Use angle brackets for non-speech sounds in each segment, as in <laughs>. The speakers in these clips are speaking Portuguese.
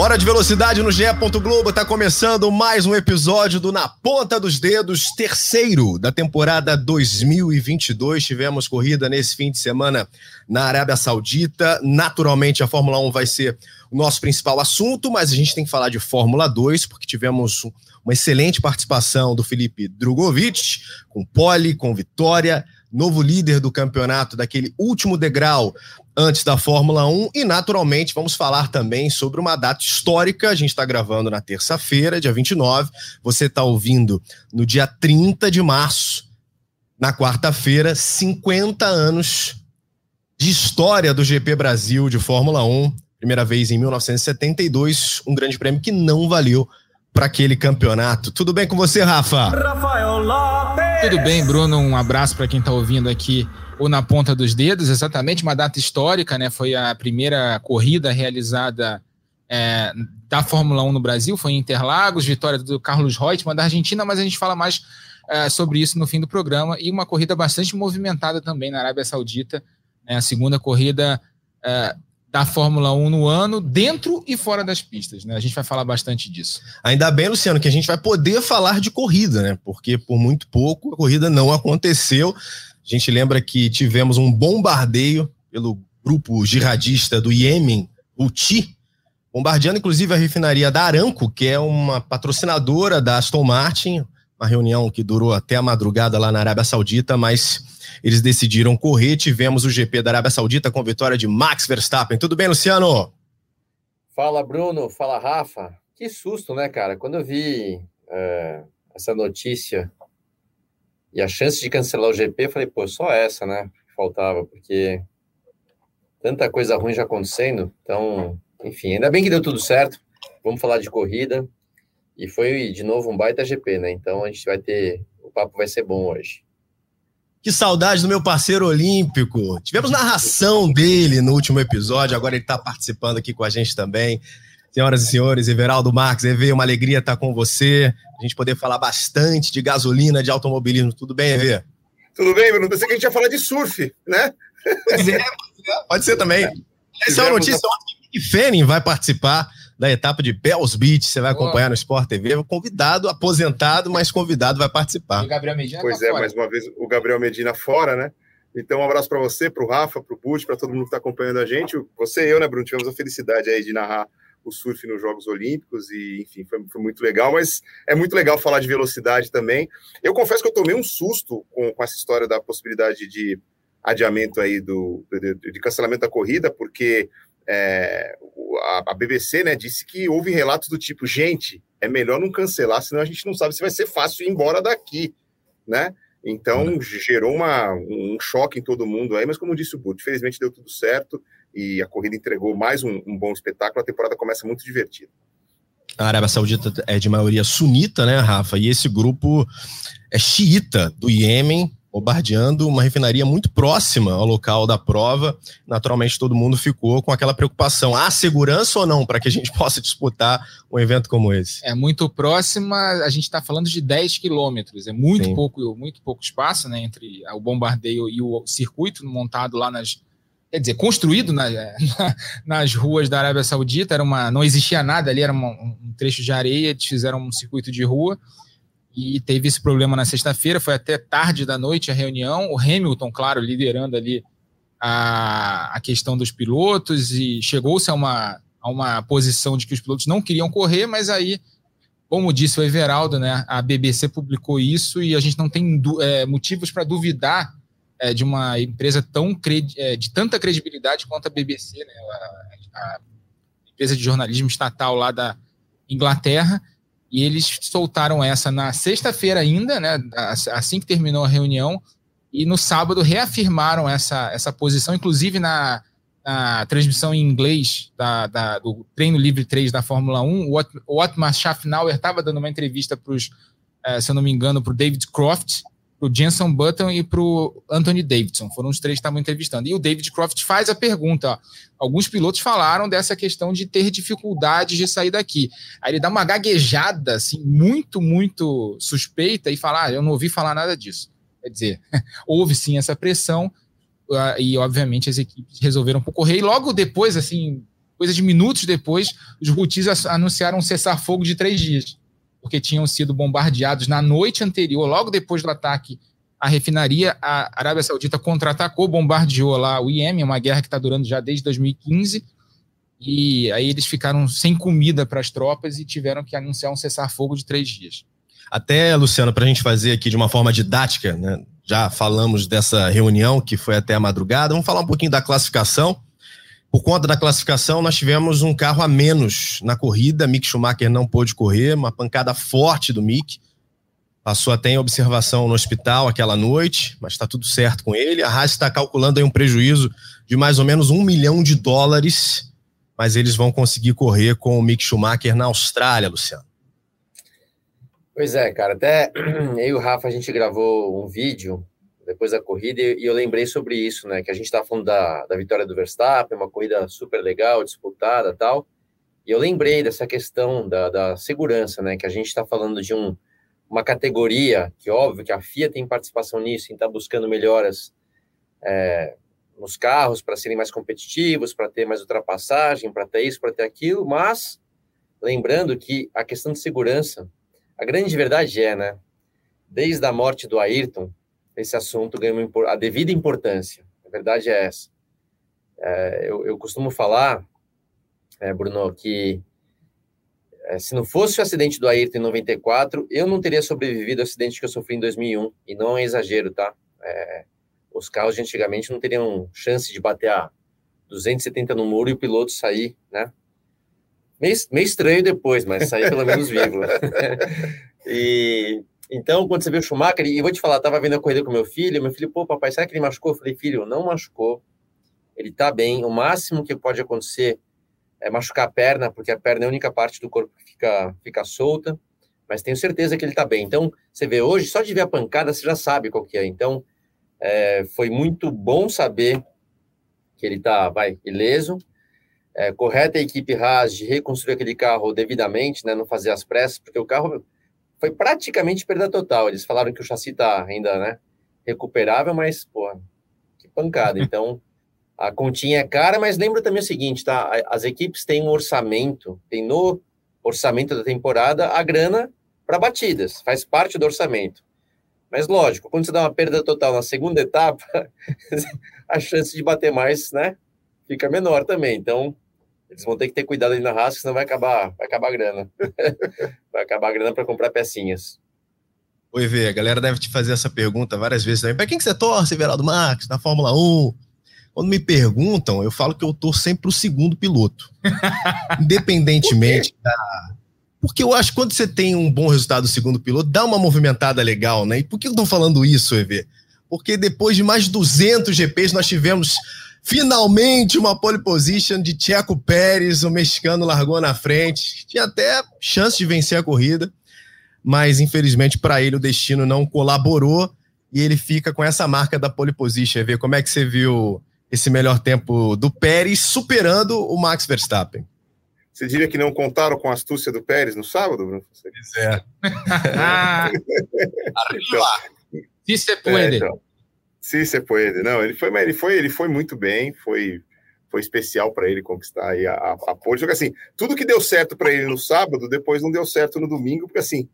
Hora de velocidade no GE. Globo. Tá começando mais um episódio do Na Ponta dos Dedos, terceiro da temporada 2022. Tivemos corrida nesse fim de semana na Arábia Saudita. Naturalmente, a Fórmula 1 vai ser o nosso principal assunto, mas a gente tem que falar de Fórmula 2, porque tivemos uma excelente participação do Felipe Drogovic, com pole, com vitória, novo líder do campeonato daquele último degrau antes da Fórmula 1 e, naturalmente, vamos falar também sobre uma data histórica. A gente está gravando na terça-feira, dia 29. Você está ouvindo no dia 30 de março, na quarta-feira, 50 anos de história do GP Brasil de Fórmula 1. Primeira vez em 1972, um grande prêmio que não valeu para aquele campeonato. Tudo bem com você, Rafa? Rafael Lopes! Tudo bem, Bruno? Um abraço para quem está ouvindo aqui ou na ponta dos dedos, exatamente uma data histórica, né? Foi a primeira corrida realizada é, da Fórmula 1 no Brasil, foi em Interlagos, vitória do Carlos Reutemann da Argentina, mas a gente fala mais é, sobre isso no fim do programa, e uma corrida bastante movimentada também na Arábia Saudita, né? a segunda corrida é, da Fórmula 1 no ano, dentro e fora das pistas, né? A gente vai falar bastante disso. Ainda bem, Luciano, que a gente vai poder falar de corrida, né? Porque por muito pouco a corrida não aconteceu. A gente lembra que tivemos um bombardeio pelo grupo jihadista do Iêmen, Houthi, bombardeando inclusive a refinaria da Aramco, que é uma patrocinadora da Aston Martin, uma reunião que durou até a madrugada lá na Arábia Saudita, mas eles decidiram correr. Tivemos o GP da Arábia Saudita com vitória de Max Verstappen. Tudo bem, Luciano? Fala, Bruno. Fala, Rafa. Que susto, né, cara? Quando eu vi é, essa notícia e a chance de cancelar o GP, eu falei, pô, só essa, né? Faltava, porque tanta coisa ruim já acontecendo. Então, enfim, ainda bem que deu tudo certo. Vamos falar de corrida. E foi, de novo, um baita GP, né? Então a gente vai ter. O papo vai ser bom hoje. Que saudade do meu parceiro olímpico. Tivemos narração dele no último episódio, agora ele está participando aqui com a gente também. Senhoras e senhores, Everaldo Marques, EV, uma alegria estar com você. A gente poder falar bastante de gasolina, de automobilismo. Tudo bem, EV? Tudo bem, Bruno? Pensei que a gente ia falar de surf, né? Pois é, pode ser também. Essa é uma notícia ontem que Fênin vai participar da etapa de Bells Beach. Você vai acompanhar oh. no Sport TV. Convidado, aposentado, mas convidado vai participar. E o Gabriel Medina Pois tá é, fora. mais uma vez o Gabriel Medina fora, né? Então, um abraço para você, para o Rafa, para o Butch, para todo mundo que está acompanhando a gente. Você e eu, né, Bruno? Tivemos a felicidade aí de narrar o surf nos Jogos Olímpicos e, enfim, foi, foi, muito legal, mas é muito legal falar de velocidade também. Eu confesso que eu tomei um susto com, com essa história da possibilidade de adiamento aí do de, de cancelamento da corrida, porque é, a, a, BBC né, disse que houve relatos do tipo, gente, é melhor não cancelar, senão a gente não sabe se vai ser fácil ir embora daqui, né? Então uhum. gerou uma, um choque em todo mundo aí, mas como disse o Burt, felizmente deu tudo certo e a corrida entregou mais um, um, bom espetáculo. A temporada começa muito divertida. A Arábia Saudita é de maioria sunita, né, Rafa? E esse grupo é xiita do Iêmen, bombardeando uma refinaria muito próxima ao local da prova. Naturalmente, todo mundo ficou com aquela preocupação: há segurança ou não para que a gente <laughs> possa disputar um evento como esse? É muito próxima, a gente está falando de 10 quilômetros, é muito Sim. pouco, muito pouco espaço né, entre o bombardeio e o circuito montado lá nas. Quer dizer, construído na, <laughs> na, nas ruas da Arábia Saudita, era uma, não existia nada ali, era uma, um trecho de areia, eles fizeram um circuito de rua e teve esse problema na sexta-feira, foi até tarde da noite a reunião, o Hamilton, claro, liderando ali a, a questão dos pilotos e chegou-se a uma, a uma posição de que os pilotos não queriam correr, mas aí, como disse o Everaldo, né, a BBC publicou isso e a gente não tem é, motivos para duvidar é, de uma empresa tão é, de tanta credibilidade quanto a BBC, né, a, a empresa de jornalismo estatal lá da Inglaterra, e eles soltaram essa na sexta-feira ainda, né, assim que terminou a reunião, e no sábado reafirmaram essa, essa posição, inclusive na, na transmissão em inglês da, da, do Treino Livre 3 da Fórmula 1, o Otmar Schaffnauer estava dando uma entrevista para os, eh, se eu não me engano, para o David Croft, pro Jenson Button e pro Anthony Davidson. Foram os três que estavam entrevistando. E o David Croft faz a pergunta. Ó, alguns pilotos falaram dessa questão de ter dificuldades de sair daqui. Aí ele dá uma gaguejada, assim, muito, muito suspeita e fala: ah, eu não ouvi falar nada disso. Quer dizer, <laughs> houve sim essa pressão ah, e, obviamente, as equipes resolveram por correr. E logo depois, assim, coisa de minutos depois, os Houthis anunciaram um cessar-fogo de três dias porque tinham sido bombardeados na noite anterior, logo depois do ataque à refinaria. A Arábia Saudita contra-atacou, bombardeou lá o Iêmen, uma guerra que está durando já desde 2015. E aí eles ficaram sem comida para as tropas e tiveram que anunciar um cessar-fogo de três dias. Até, Luciano, para a gente fazer aqui de uma forma didática, né? já falamos dessa reunião que foi até a madrugada, vamos falar um pouquinho da classificação. Por conta da classificação, nós tivemos um carro a menos na corrida. Mick Schumacher não pôde correr, uma pancada forte do Mick. Passou até em observação no hospital aquela noite, mas está tudo certo com ele. A Haas está calculando aí um prejuízo de mais ou menos um milhão de dólares, mas eles vão conseguir correr com o Mick Schumacher na Austrália, Luciano. Pois é, cara. Até <clears throat> eu e o Rafa a gente gravou um vídeo depois da corrida, e eu lembrei sobre isso, né? Que a gente estava falando da, da vitória do Verstappen, uma corrida super legal, disputada tal. E eu lembrei dessa questão da, da segurança, né? Que a gente está falando de um, uma categoria que, óbvio, que a FIA tem participação nisso, em estar tá buscando melhoras é, nos carros para serem mais competitivos, para ter mais ultrapassagem, para ter isso, para ter aquilo, mas lembrando que a questão de segurança, a grande verdade é, né? Desde a morte do Ayrton, esse assunto ganha uma, a devida importância. A verdade é essa. É, eu, eu, costumo falar, é, Bruno, que é, se não fosse o acidente do Ayrton em 94, eu não teria sobrevivido ao acidente que eu sofri em 2001. E não é exagero, tá? É, os carros de antigamente não teriam chance de bater a 270 no muro e o piloto sair, né? Meio, meio estranho depois, mas sair pelo menos vivo. <laughs> <laughs> e então, quando você vê o Schumacher, e eu vou te falar, tava vendo a corrida com meu filho, meu filho, pô, papai, será que ele machucou? Eu falei, filho, não machucou. Ele tá bem. O máximo que pode acontecer é machucar a perna, porque a perna é a única parte do corpo que fica, fica solta, mas tenho certeza que ele tá bem. Então, você vê hoje, só de ver a pancada, você já sabe qual que é. Então, é, foi muito bom saber que ele tá, vai, ileso. É, correta a equipe Haas de reconstruir aquele carro devidamente, né, não fazer as pressas, porque o carro foi praticamente perda total. Eles falaram que o chassi tá ainda, né, recuperável, mas, pô, que pancada. <laughs> Então, a continha é cara, mas lembra também o seguinte, tá? As equipes têm um orçamento, tem no orçamento da temporada a grana para batidas, faz parte do orçamento. Mas lógico, quando você dá uma perda total na segunda etapa, <laughs> a chance de bater mais, né, fica menor também. Então, eles vão ter que ter cuidado ali na raça, senão vai acabar, vai acabar a grana. <laughs> vai acabar a grana para comprar pecinhas. Oi, Vê, a galera deve te fazer essa pergunta várias vezes também. Para quem que você torce, Veraldo Marques, na Fórmula 1? Quando me perguntam, eu falo que eu torço sempre pro segundo piloto. <laughs> Independentemente Por da. Porque eu acho que quando você tem um bom resultado do segundo piloto, dá uma movimentada legal, né? E por que eu tô falando isso, EV? Porque depois de mais de 200 GPs, nós tivemos Finalmente uma pole position de Checo Pérez, o mexicano largou na frente. Tinha até chance de vencer a corrida, mas infelizmente para ele o destino não colaborou e ele fica com essa marca da pole position. Ver como é que você viu esse melhor tempo do Pérez superando o Max Verstappen. Você diria que não contaram com a astúcia do Pérez no sábado, Bruno? Pois é. <laughs> <laughs> então, Se você pode. É, então. Sim, você pode. Não, ele foi, ele foi, ele foi muito bem, foi, foi especial para ele conquistar aí a, a, a pole. Só que assim, tudo que deu certo para ele no sábado, depois não deu certo no domingo, porque assim,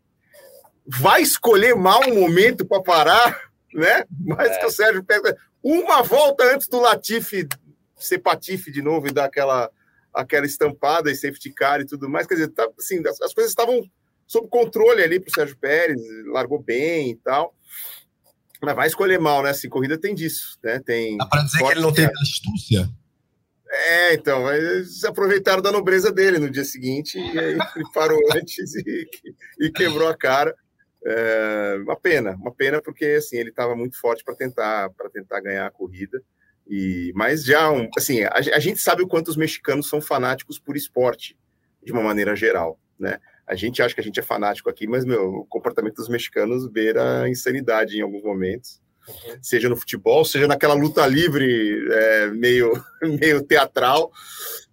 vai escolher mal um momento para parar, né? Mais é. que o Sérgio pega uma volta antes do Latifi ser patife de novo e dar aquela aquela estampada e safety car e tudo mais. Quer dizer, tá, assim, as, as coisas estavam sob controle ali para o Sérgio Pérez, largou bem e tal. Mas vai escolher mal, né? Assim, corrida tem disso, né? Tem. Dá para dizer que ele não teve astúcia? É, então, eles aproveitaram da nobreza dele no dia seguinte e aí <laughs> ele parou antes e, e quebrou a cara. É, uma pena, uma pena porque assim ele estava muito forte para tentar para tentar ganhar a corrida. E mas já um, assim a, a, gente sabe o quanto os mexicanos são fanáticos por esporte de uma maneira geral, né? A gente acha que a gente é fanático aqui, mas, meu, o comportamento dos mexicanos beira a insanidade em alguns momentos. Seja no futebol, seja naquela luta livre é, meio, <laughs> meio teatral.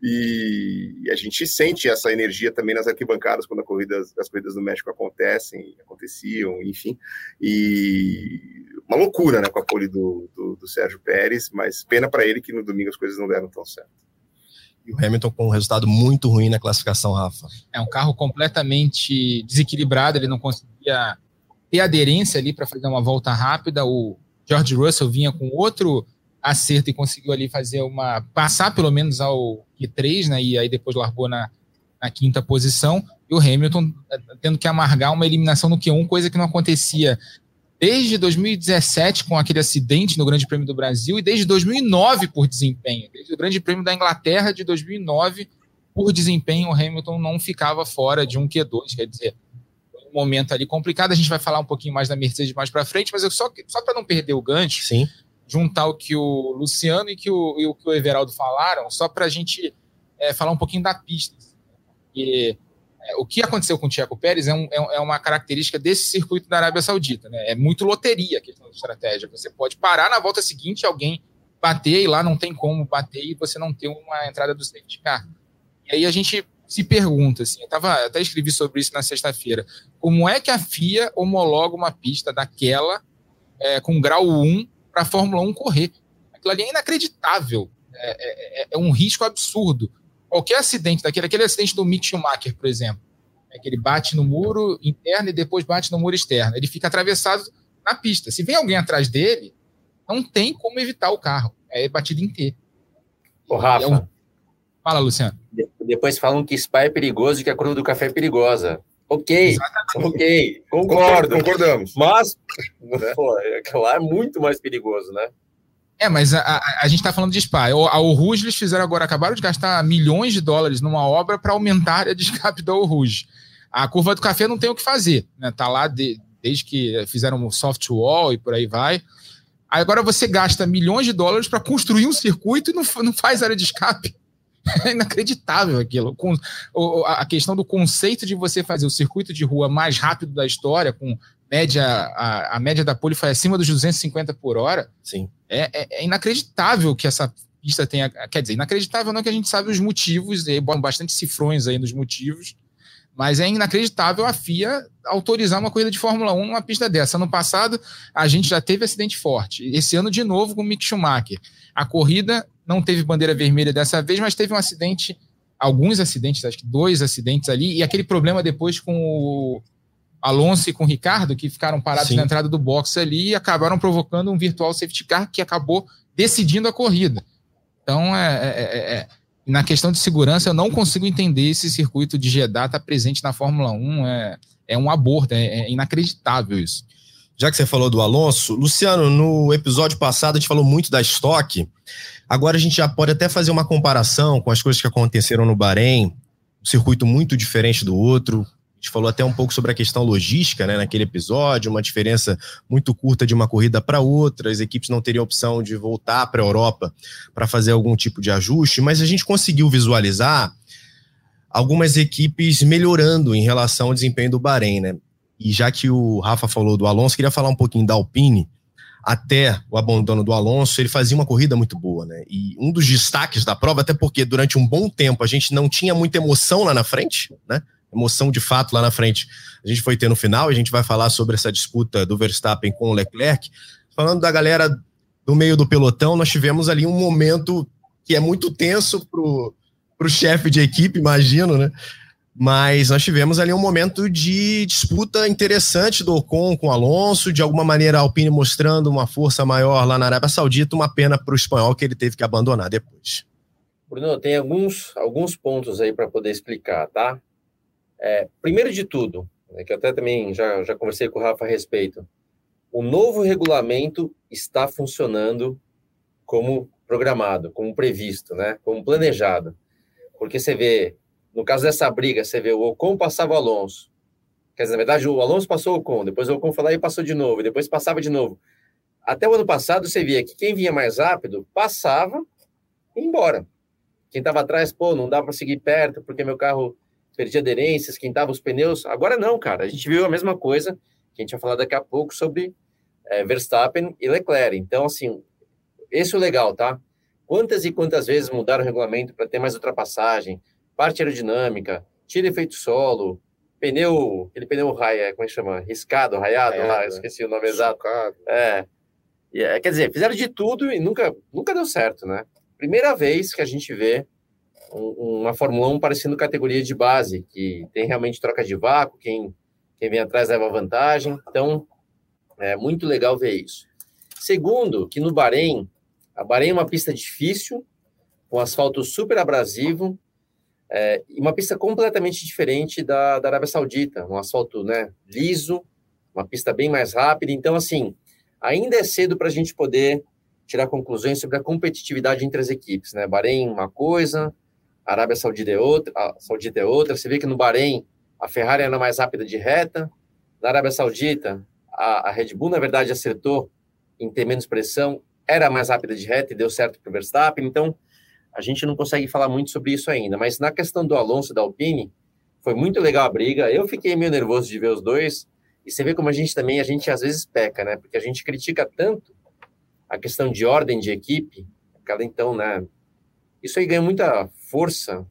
E a gente sente essa energia também nas arquibancadas quando corrida, as corridas do México acontecem, aconteciam, enfim. E uma loucura, né, com a pole do, do, do Sérgio Pérez, mas pena para ele que no domingo as coisas não deram tão certo. E o Hamilton com um resultado muito ruim na classificação, Rafa. É um carro completamente desequilibrado, ele não conseguia ter aderência ali para fazer uma volta rápida. O George Russell vinha com outro acerto e conseguiu ali fazer uma. passar pelo menos ao Q3, né? E aí depois largou na, na quinta posição. E o Hamilton eh, tendo que amargar uma eliminação no Q1, coisa que não acontecia desde 2017 com aquele acidente no Grande Prêmio do Brasil e desde 2009 por desempenho. Desde o Grande Prêmio da Inglaterra de 2009 por desempenho o Hamilton não ficava fora de um Q2, quer dizer, um momento ali complicado. A gente vai falar um pouquinho mais da Mercedes mais para frente, mas eu só só para não perder o gancho, Sim. juntar o que o Luciano e, que o, e o que o Everaldo falaram, só para a gente é, falar um pouquinho da pista. E é, o que aconteceu com o Tiago Pérez é, é, um, é, uma característica desse circuito da Arábia Saudita. Né? É muito loteria a questão de estratégia. Você pode parar na volta seguinte, alguém bater e lá não tem como bater e você não ter uma entrada do safety car. E aí a gente se pergunta, assim, eu tava, até escrevi sobre isso na sexta-feira, como é que a FIA homologa uma pista daquela é, com grau 1 para a Fórmula 1 correr? Aquilo ali é inacreditável. É, é, é um risco absurdo qualquer acidente daquele, aquele acidente do Mick Schumacher, por exemplo, é que ele bate no muro interno e depois bate no muro externo. Ele fica atravessado na pista. Se vem alguém atrás dele, não tem como evitar o carro. É batido inteiro. Ô, Rafa. É um... Fala, Luciano. Depois falam que Spa é perigoso e que a curva do café é perigosa. Ok, Exatamente. ok, concordo. Concordamos. Mas, né? pô, aquilo lá é muito mais perigoso, né? É, mas a, a, a gente está falando de Spa. A Rouge eles fizeram agora, acabaram de gastar milhões de dólares numa obra para aumentar a de escape da Rouge. A curva do café não tem o que fazer, né? Tá lá de, desde que fizeram o soft wall e por aí vai. Agora você gasta milhões de dólares para construir um circuito e não, não faz área de escape. <laughs> É inacreditável aquilo. Com, a questão do conceito de você fazer o circuito de rua mais rápido da história, com média, a, a média da pole foi acima dos 250 por hora. Sim. É, é, é, inacreditável que essa pista tenha. Quer dizer, inacreditável não que a gente sabe os motivos, e bastante cifrões aí nos motivos, mas é inacreditável a FIA autorizar uma corrida de Fórmula 1 numa pista dessa. Ano passado, a gente já teve acidente forte. Esse ano, de novo, com o Mick Schumacher. A corrida não teve bandeira vermelha dessa vez, mas teve um acidente, alguns acidentes, acho que dois acidentes ali, e aquele problema depois com o Alonso e com o Ricardo, que ficaram parados Sim. na entrada do box ali e acabaram provocando um virtual safety car que acabou decidindo a corrida. Então, é, é, é, é na questão de segurança, eu não consigo entender esse circuito de Jeddah estar tá presente na Fórmula 1. É, é um aborto, é, é inacreditável isso. Já que você falou do Alonso, Luciano, no episódio passado a gente falou muito da estoque. Agora a gente já pode até fazer uma comparação com as coisas que aconteceram no Bahrein, um circuito muito diferente do outro, gente falou até um pouco sobre a questão logística, né, naquele episódio, uma diferença muito curta de uma corrida para outra, as equipes não teriam opção de voltar para a Europa para fazer algum tipo de ajuste, mas a gente conseguiu visualizar algumas equipes melhorando em relação ao desempenho do Bahrein, né? E já que o Rafa falou do Alonso, queria falar um pouquinho da Alpine. Até o abandono do Alonso, ele fazia uma corrida muito boa, né? E um dos destaques da prova, até porque durante um bom tempo a gente não tinha muita emoção lá na frente, né? Emoção de fato lá na frente a gente foi ter no final. A gente vai falar sobre essa disputa do Verstappen com o Leclerc. Falando da galera do meio do pelotão, nós tivemos ali um momento que é muito tenso pro, pro chefe de equipe, imagino, né? Mas nós tivemos ali um momento de disputa interessante do Ocon com o Alonso, de alguma maneira a Alpine mostrando uma força maior lá na Arábia Saudita, uma pena para o espanhol que ele teve que abandonar depois. Bruno, tem alguns, alguns pontos aí para poder explicar, tá? É, primeiro de tudo, né, que eu até também já, já conversei com o Rafa a respeito, o novo regulamento está funcionando como programado, como previsto, né, como planejado. Porque você vê, no caso dessa briga, você vê o Ocon passava o Alonso. Quer dizer, na verdade, o Alonso passou o Ocon, depois o Ocon foi lá e passou de novo, depois passava de novo. Até o ano passado, você via que quem vinha mais rápido passava e ia embora. Quem estava atrás, pô, não dá para seguir perto porque meu carro perdia aderência, esquentava os pneus. Agora não, cara. A gente viu a mesma coisa que a gente vai falar daqui a pouco sobre é, Verstappen e Leclerc. Então, assim, esse é o legal, tá? Quantas e quantas vezes mudaram o regulamento para ter mais ultrapassagem, parte aerodinâmica, tira efeito solo, pneu, aquele pneu raia, como é que chama? Riscado, raiado, raiado lá, esqueci o nome exato. É. é. Quer dizer, fizeram de tudo e nunca, nunca deu certo, né? Primeira vez que a gente vê um, uma Fórmula 1 parecendo categoria de base, que tem realmente troca de vácuo, quem, quem vem atrás leva vantagem. Então, é muito legal ver isso. Segundo, que no Bahrein, a Bahrein é uma pista difícil, com asfalto super abrasivo, é, uma pista completamente diferente da, da Arábia Saudita, um asfalto né, liso, uma pista bem mais rápida. Então, assim, ainda é cedo para a gente poder tirar conclusões sobre a competitividade entre as equipes. Né? Bahrein, uma coisa, a Arábia Saudita é outra, Saudita é outra. Você vê que no Bahrein a Ferrari era mais rápida de reta, na Arábia Saudita a, a Red Bull, na verdade, acertou em ter menos pressão, era mais rápida de reta e deu certo para o Verstappen. Então, a gente não consegue falar muito sobre isso ainda, mas na questão do Alonso e da Alpine, foi muito legal a briga. Eu fiquei meio nervoso de ver os dois. E você vê como a gente também, a gente às vezes peca, né? Porque a gente critica tanto a questão de ordem de equipe, aquela então, né? Isso aí ganha muita força,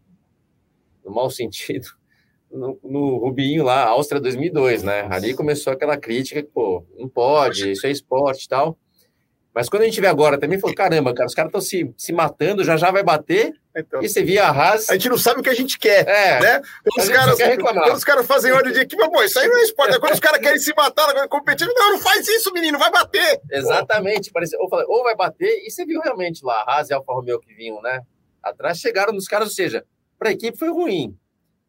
no mau sentido, <laughs> no, no Rubinho lá, Áustria 2002, né? Ali começou aquela crítica que, pô, não pode, isso é esporte e tal. Mas quando a gente vê agora também, falou, caramba, cara, os caras estão se, se matando, já já vai bater. Então, e você via a Haas. A gente não sabe o que a gente quer, é, né? Quando os, caras, quando os caras fazem ordem de equipe, pô, isso aí não é esporte. Quando os caras querem se matar, agora competir, não, não faz isso, menino, vai bater. Exatamente. Parece, ou, ou vai bater, e você viu realmente lá, a Haas e a Alfa Romeo que vinham, né? Atrás chegaram nos caras, ou seja, para a equipe foi ruim.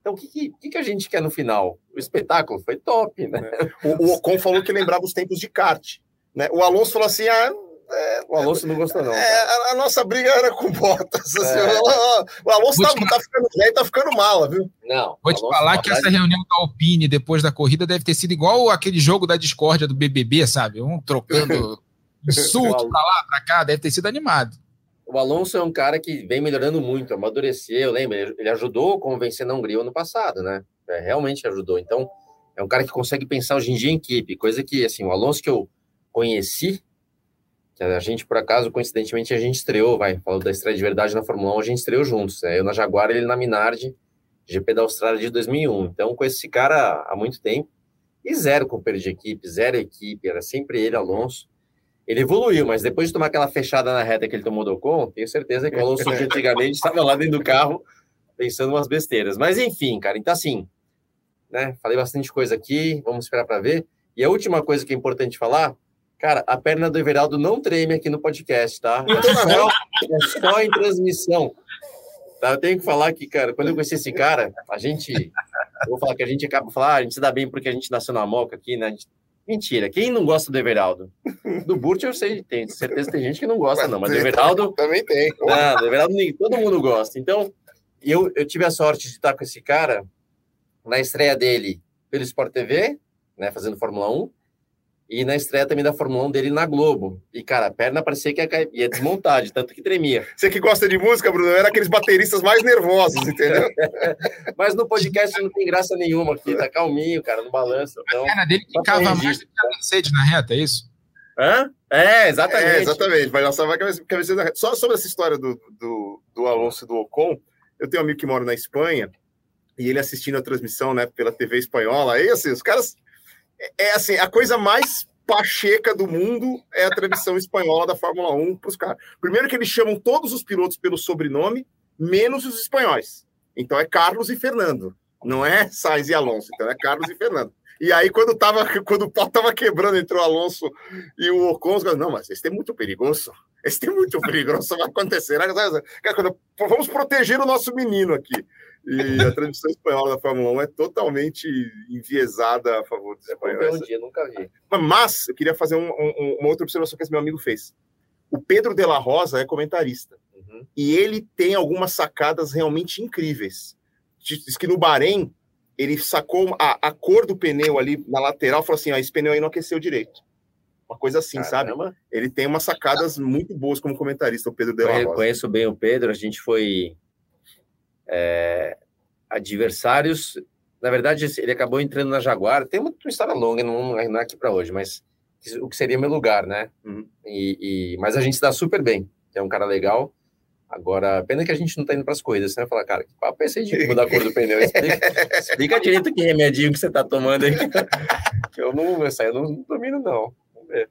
Então, o que, que, que, a gente quer no final? O espetáculo foi top, né? É. O, o Ocon falou que lembrava os tempos de kart. Né? O Alonso falou assim: ah, é, o Alonso não gostou, não. É, a, a, nossa briga era com Bottas. Assim, é. o, Alonso tá, te... tá, ficando velho, tá ficando mal, viu? Não. Vou te falar que essa reunião da Alpine depois da corrida deve ter sido igual aquele jogo da discórdia do BBB, sabe? Um trocando <laughs> insulto pra lá, pra cá, deve ter sido animado. O Alonso é um cara que vem melhorando muito, amadureceu, lembra? Ele ajudou a convencer na Hungria ano passado, né? É, realmente ajudou. Então, é um cara que consegue pensar hoje em dia em equipe, coisa que, assim, o Alonso que eu conheci que a gente, por acaso, coincidentemente, a gente estreou, vai, falando da estreia de verdade na Fórmula 1, a gente estreou juntos, né? eu na Jaguar, ele na Minardi, GP da Austrália de 2001, então com esse cara há muito tempo, e zero companheiro de equipe, zero equipe, era sempre ele, Alonso, ele evoluiu, mas depois de tomar aquela fechada na reta que ele tomou do Ocon, tenho certeza que o Alonso de antigamente estava lá dentro do carro pensando umas besteiras, mas enfim, cara, então assim, né, falei bastante coisa aqui, vamos esperar para ver, e a última coisa que é importante falar, Cara, a perna do Everaldo não treme aqui no podcast, tá? É só, é só em transmissão. Tá? Eu tenho que falar que, cara, quando eu conheci esse cara, a gente. Eu vou falar que a gente acaba falar, ah, a gente se dá bem porque a gente nasceu na moca aqui, né? Gente, mentira. Quem não gosta do Everaldo? <laughs> Do Burt eu sei, tem certeza que tem gente que não gosta, não, mas do Everaldo. <laughs> Também tem. Não, do Everaldo todo mundo gosta. Então, eu, eu tive a sorte de estar com esse cara na estreia dele pelo Sport TV, né? Fazendo Fórmula 1 e na estreia também da Fórmula 1 dele na Globo. E, cara, a perna parecia que ia, ia desmontar, de tanto que tremia. Você que gosta de música, Bruno, era aqueles bateristas mais nervosos, entendeu? <laughs> Mas no podcast não tem graça nenhuma aqui, tá calminho, cara, no balanço. Então, a perna dele ficava mais do que a Mercedes na reta, é isso? Hã? É, exatamente. É, exatamente. Vai lançar vai cabeça na reta. Só sobre essa história do, do, do Alonso e do Ocon, eu tenho um amigo que mora na Espanha, e ele assistindo a transmissão, né, pela TV espanhola, aí, assim, os caras é assim, a coisa mais pacheca do mundo é a transmissão espanhola da Fórmula 1 para os caras. Primeiro que eles chamam todos os pilotos pelo sobrenome, menos os espanhóis. Então é Carlos e Fernando, não é Sainz e Alonso, então é Carlos e Fernando. E aí, quando, tava, quando o pau tava quebrando entre o Alonso e o Ocon, os não, mas esse é muito perigoso. Esse é muito perigoso, vai acontecer. Vamos proteger o nosso menino aqui. E a transmissão espanhola da Fórmula 1 é totalmente enviesada a favor dos espanhóis. um dia, nunca vi. Mas eu queria fazer um, um, uma outra observação que esse meu amigo fez. O Pedro de la Rosa é comentarista. Uhum. E ele tem algumas sacadas realmente incríveis. Diz que no Bahrein, ele sacou a, a cor do pneu ali na lateral falou assim: ah, esse pneu aí não aqueceu direito. Uma coisa assim, Caramba. sabe? Ele tem umas sacadas muito boas como comentarista, o Pedro de la Rosa. Eu conheço bem o Pedro, a gente foi é, adversários. Na verdade, ele acabou entrando na Jaguar. Tem uma, história longa, não, não é aqui para hoje, mas o que seria meu lugar, né? Uhum. E, e, mas a gente se dá super bem. É um cara legal. Agora, pena que a gente não tá indo para as coisas, né? Falar, cara, que papo é esse de mudar a cor do pneu? Explica, <laughs> explica direito que remedinho que você tá tomando aí. Que <laughs> eu não, essa eu não domino, não. Vamos ver.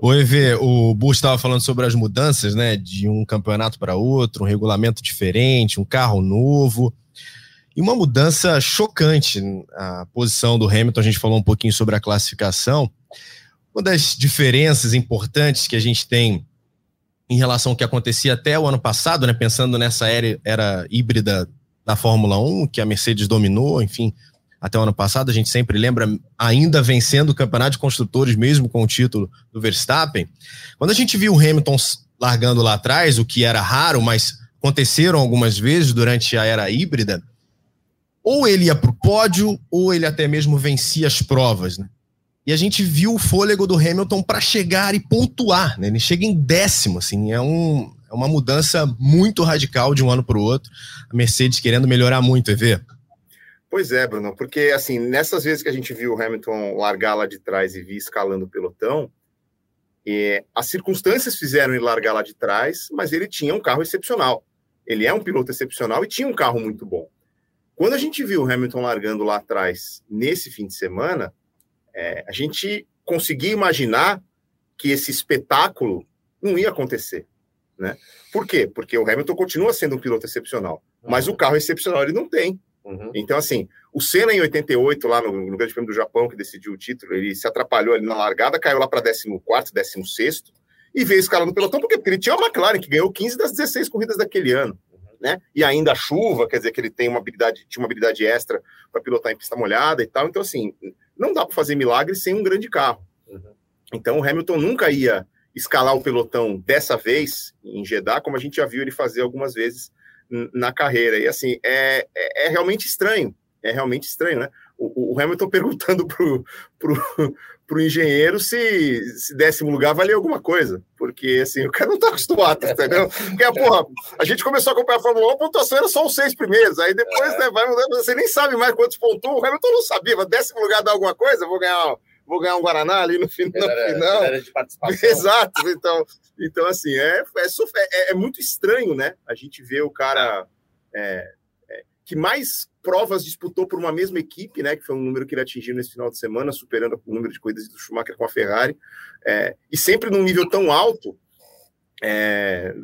O EV, o Bush estava falando sobre as mudanças, né? De um campeonato para outro, um regulamento diferente, um carro novo. E uma mudança chocante a posição do Hamilton. A gente falou um pouquinho sobre a classificação. Uma das diferenças importantes que a gente tem em relação ao que acontecia até o ano passado, né? Pensando nessa era, era híbrida da Fórmula 1, que a Mercedes dominou, enfim, até o ano passado, a gente sempre lembra, ainda vencendo o campeonato de construtores, mesmo com o título do Verstappen. Quando a gente viu o Hamilton largando lá atrás, o que era raro, mas aconteceram algumas vezes durante a era híbrida, ou ele ia para o pódio, ou ele até mesmo vencia as provas. Né? E a gente viu o fôlego do Hamilton para chegar e pontuar. Né? Ele chega em décimo, assim, é, um, é uma mudança muito radical de um ano para o outro. A Mercedes querendo melhorar muito, EV. Pois é, Bruno, porque assim, nessas vezes que a gente viu o Hamilton largar lá de trás e vir escalando o pelotão, é, as circunstâncias fizeram ele largar lá de trás, mas ele tinha um carro excepcional. Ele é um piloto excepcional e tinha um carro muito bom. Quando a gente viu o Hamilton largando lá atrás nesse fim de semana, é, a gente conseguia imaginar que esse espetáculo não ia acontecer. Né? Por quê? Porque o Hamilton continua sendo um piloto excepcional, mas o carro excepcional ele não tem. Uhum. Então, assim, o Senna em 88, lá no, no Grande Prêmio do Japão, que decidiu o título, ele se atrapalhou ali na largada, caiu lá para 14, 16 e veio escalando o pelotão, porque, porque ele tinha uma McLaren que ganhou 15 das 16 corridas daquele ano. Né? E ainda a chuva, quer dizer que ele tem uma habilidade, tinha uma habilidade extra para pilotar em pista molhada e tal. Então, assim, não dá para fazer milagre sem um grande carro. Uhum. Então, o Hamilton nunca ia escalar o pelotão dessa vez em Jeddah, como a gente já viu ele fazer algumas vezes na carreira. E assim, é, é, é, realmente estranho. É realmente estranho, né? O, o Hamilton <laughs> perguntando pro, pro, pro engenheiro se, se décimo lugar valia alguma coisa. Porque assim, o cara não tá acostumado, entendeu? Porque, porra, a gente começou a acompanhar a Fórmula 1, a pontuação era só os seis primeiros. Aí depois, né, vai mudando, você nem sabe mais quantos pontuou. O Hamilton não sabia, mas décimo lugar dá alguma coisa, vou ganhar vou ganhar um Guaraná ali no, no era, final. Era. <laughs> Exato. Então, então assim, é, é, é, é, muito estranho, né? A gente vê o cara é, é, que mais provas disputou por uma mesma equipe, né? Que foi um número que ele atingiu nesse final de semana, superando o número de corridas do Schumacher com a Ferrari, é, e sempre num nível tão alto, é,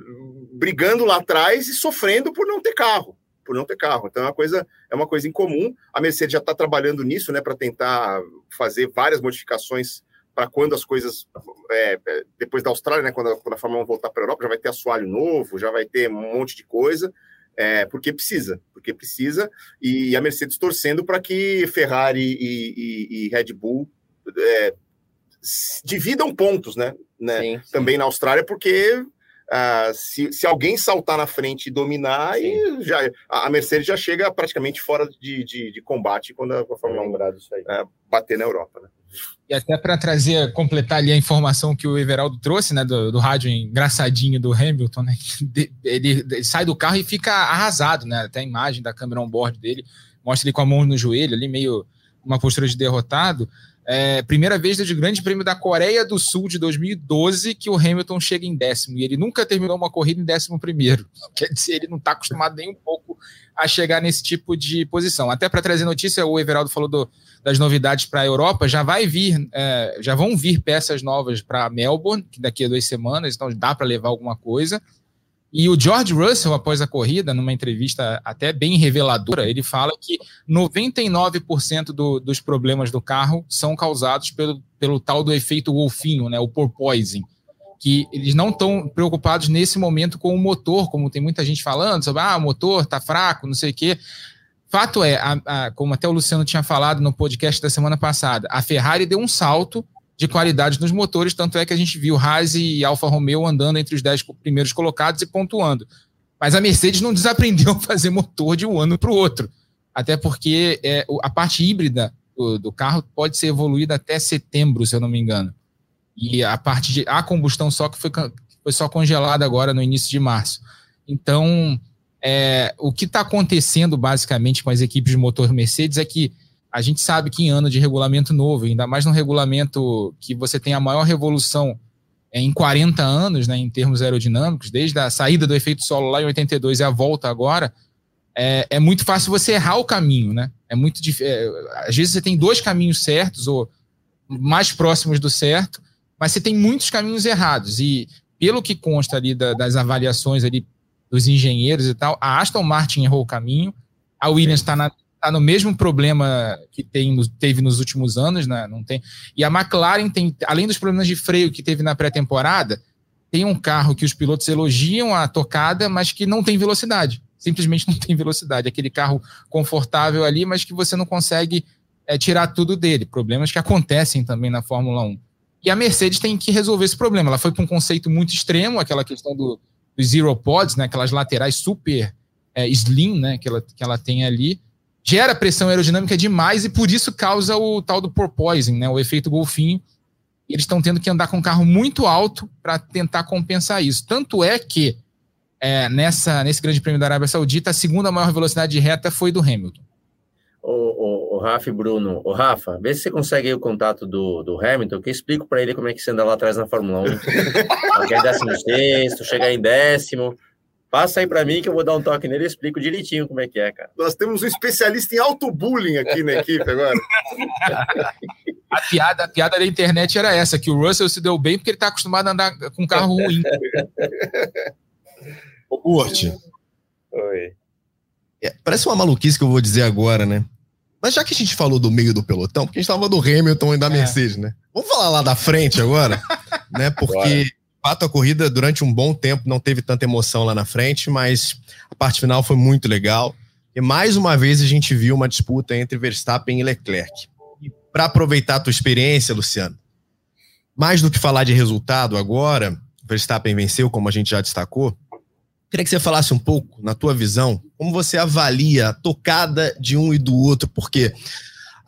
brigando lá atrás e sofrendo por não ter carro por não ter carro. Então é uma coisa, é uma coisa incomum. A Mercedes já está trabalhando nisso, né, para tentar fazer várias modificações para quando as coisas é, é, depois da Austrália, né, quando a, quando a Fórmula 1 voltar para a Europa, já vai ter assoalho novo, já vai ter um monte de coisa. É, porque precisa, porque precisa, e a Mercedes torcendo para que Ferrari e, e, e Red Bull é, dividam pontos, né? né? Sim, sim. Também na Austrália, porque Uh, se, se alguém saltar na frente e dominar, e já, a Mercedes já chega praticamente fora de, de, de combate quando a, a Fórmula 1 uh, bater na Europa. Né? E até para trazer, completar ali a informação que o Everaldo trouxe, né, do, do rádio engraçadinho do Hamilton, né, ele, ele, sai do carro e fica arrasado, né, até a imagem da câmera on-board dele, mostra ele com a mão no joelho ali, meio uma postura de derrotado, é, primeira vez desde o Grande Prêmio da Coreia do Sul de 2012 que o Hamilton chega em décimo. E ele nunca terminou uma corrida em décimo primeiro. <laughs> Quer dizer, ele não está acostumado nem um pouco a chegar nesse tipo de posição. Até para trazer notícia, o Everaldo falou do, das novidades para a Europa. Já vai vir, é, já vão vir peças novas para Melbourne, que daqui a duas semanas, então dá para levar alguma coisa. E o George Russell, após a corrida, numa entrevista até bem reveladora, ele fala que 99% do, dos problemas do carro são causados pelo, pelo tal do efeito golfinho, né, o porpoising, que eles não estão preocupados nesse momento com o motor, como tem muita gente falando sobre, ah, o motor tá fraco, não sei o quê. Fato é, a, a, como até o Luciano tinha falado no podcast da semana passada, a Ferrari deu um salto de qualidade nos motores, tanto é que a gente viu Haas e Alfa Romeo andando entre os 10 primeiros colocados e pontuando. Mas a Mercedes não desaprendeu <laughs> a fazer motor de um ano para o outro. Até porque é, a parte híbrida do, do, carro pode ser evoluída até setembro, se eu não me engano. E a parte de a combustão só que foi, foi só congelada agora no início de março. Então, é, o que está acontecendo basicamente com as equipes de motor Mercedes é que a gente sabe que em ano de regulamento novo, ainda mais num regulamento que você tem a maior revolução é, em 40 anos, né, em termos aerodinâmicos, desde a saída do efeito solo lá em 82 e a volta agora, é, é muito fácil você errar o caminho, né? É muito é, às vezes você tem dois caminhos certos ou mais próximos do certo, mas você tem muitos caminhos errados e pelo que consta ali da, das avaliações ali dos engenheiros e tal, a Aston Martin errou o caminho, a Williams está tá no mesmo problema que tem, teve nos últimos anos, né? Não tem. E a McLaren tem, além dos problemas de freio que teve na pré-temporada, tem um carro que os pilotos elogiam a tocada, mas que não tem velocidade. Simplesmente não tem velocidade. Aquele carro confortável ali, mas que você não consegue é, tirar tudo dele. Problemas que acontecem também na Fórmula 1. E a Mercedes tem que resolver esse problema. Ela foi para um conceito muito extremo, aquela questão do, dos zero pods, né, aquelas laterais super é, slim, né, que ela, que ela tem ali, gera pressão aerodinâmica demais e por isso causa o tal do porpoising, né, o efeito golfinho. Eles estão tendo que andar com um carro muito alto para tentar compensar isso. Tanto é que é, nessa, nesse Grande Prêmio da Arábia Saudita, a segunda maior velocidade de reta foi do Hamilton. O, o, o Rafa e Bruno, o Rafa, vê se você consegue o contato do, do Hamilton, que eu explico para ele como é que você anda lá atrás na Fórmula <laughs> 1. Quer décimo sexto, chegar em décimo. Passa aí para mim que eu vou dar um toque nele e explico direitinho como é que é, cara. Nós temos um especialista em auto-bullying aqui na equipe agora. <laughs> a, piada, a piada da internet era essa, que o Russell se deu bem porque ele está acostumado a andar com um carro ruim. Ô, Burt. Oi. É, parece uma maluquice que eu vou dizer agora, né? Mas já que a gente falou do meio do pelotão, porque a gente tava do Hamilton e da é. Mercedes, né? Vamos falar lá da frente agora, <laughs> né? Porque, de fato, a corrida durante um bom tempo não teve tanta emoção lá na frente, mas a parte final foi muito legal. E mais uma vez a gente viu uma disputa entre Verstappen e Leclerc. E para aproveitar a tua experiência, Luciano, mais do que falar de resultado agora, Verstappen venceu, como a gente já destacou. Queria que você falasse um pouco, na tua visão, como você avalia a tocada de um e do outro, porque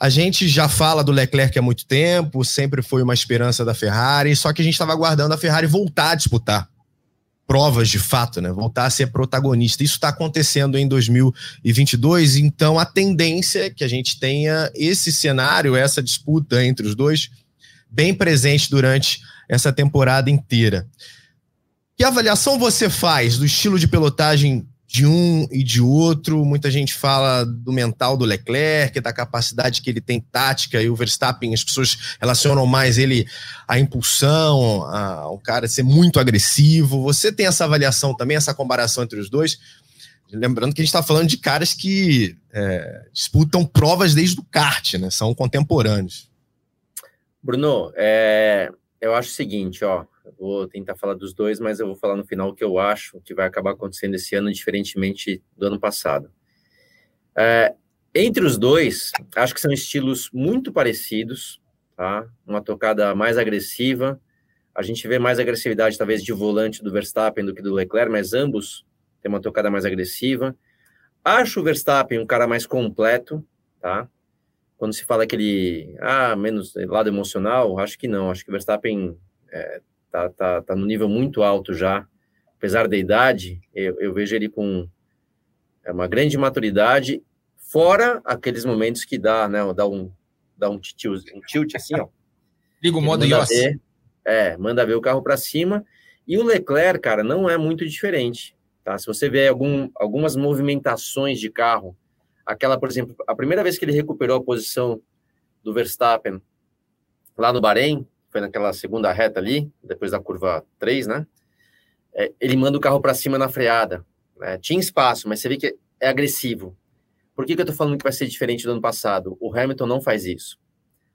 a gente já fala do Leclerc há muito tempo, sempre foi uma esperança da Ferrari, só que a gente estava aguardando a Ferrari voltar a disputar provas de fato, né? Voltar a ser protagonista. Isso está acontecendo em 2022, então a tendência é que a gente tenha esse cenário, essa disputa entre os dois, bem presente durante essa temporada inteira. Que avaliação você faz do estilo de pilotagem de um e de outro? Muita gente fala do mental do Leclerc, da capacidade que ele tem tática, e o Verstappen, as pessoas relacionam mais ele à impulsão, ao cara ser muito agressivo. Você tem essa avaliação também, essa comparação entre os dois? Lembrando que a gente está falando de caras que é, disputam provas desde o kart, né? São contemporâneos. Bruno, é, eu acho o seguinte, ó vou tentar falar dos dois, mas eu vou falar no final o que eu acho que vai acabar acontecendo esse ano, diferentemente do ano passado. É, entre os dois, acho que são estilos muito parecidos, tá? Uma tocada mais agressiva. A gente vê mais agressividade, talvez, de volante do Verstappen do que do Leclerc, mas ambos têm uma tocada mais agressiva. Acho o Verstappen um cara mais completo, tá? Quando se fala aquele, ah, menos lado emocional, acho que não. Acho que o Verstappen é, tá, tá, tá no nível muito alto já, apesar da idade, eu, eu vejo ele com é, uma grande maturidade, fora aqueles momentos que dá, né, dá um, dá um, tilt, um tilt assim, ó. <laughs> Liga o modo Yoss. É, manda ver o carro para cima, e o Leclerc, cara, não é muito diferente, tá? Se você vê algum, algumas movimentações de carro, aquela, por exemplo, a primeira vez que ele recuperou a posição do Verstappen lá no Bahrein, foi naquela segunda reta ali, depois da curva 3, né? É, ele manda o carro para cima na freada. Né? Tinha espaço, mas você vê que é agressivo. Por que, que eu tô falando que vai ser diferente do ano passado? O Hamilton não faz isso.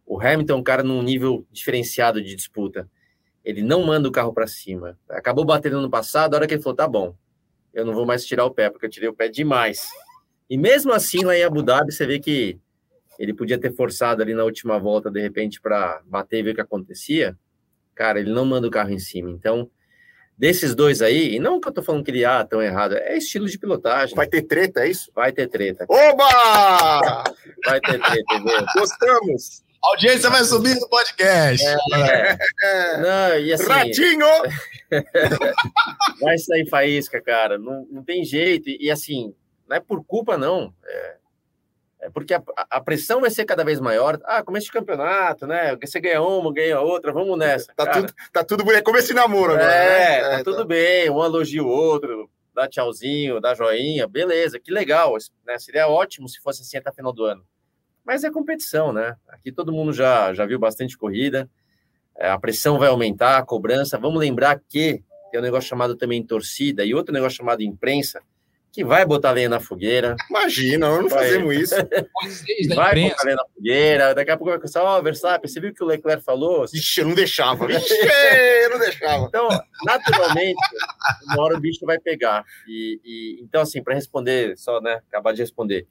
O Hamilton é um cara num nível diferenciado de disputa. Ele não manda o carro para cima. Acabou batendo no passado, a hora que ele falou, tá bom, eu não vou mais tirar o pé, porque eu tirei o pé demais. E mesmo assim, lá em Abu Dhabi, você vê que ele podia ter forçado ali na última volta, de repente, para bater e ver o que acontecia. Cara, ele não manda o carro em cima. Então, desses dois aí, e não que eu tô falando que ele ah, tão errado, é estilo de pilotagem. Vai ter treta, é isso? Vai ter treta. Oba! Vai ter treta, entendeu? Gostamos! A audiência vai subir no podcast. É, é. Não, e assim, Ratinho! <laughs> vai sair faísca, cara. Não, não tem jeito. E, e assim, não é por culpa, não. É porque a, a, pressão vai ser cada vez maior. Ah, começo de campeonato, né? Você ganha uma, ganha outra, vamos nessa. Tá cara. tudo, tá tudo bonito. É começo de namoro agora. É, né? tá é, tudo tá. bem. Um elogia o outro, dá tchauzinho, dá joinha, beleza, que legal. Né? Seria ótimo se fosse assim até final do ano. Mas é competição, né? Aqui todo mundo já, já viu bastante corrida. É, a pressão vai aumentar, a cobrança. Vamos lembrar que tem um negócio chamado também torcida e outro negócio chamado imprensa que vai botar lenha na fogueira. Imagina, nós não vai. fazemos isso. vai botar lenha na fogueira, daqui a pouco vai pensar, ó, oh, Verstappen, você viu o que o Leclerc falou? Ixi, eu não deixava. <laughs> Ixi, eu não deixava. Então, naturalmente, uma hora o bicho vai pegar. E, e então, assim, para responder, só, né, acabar de responder,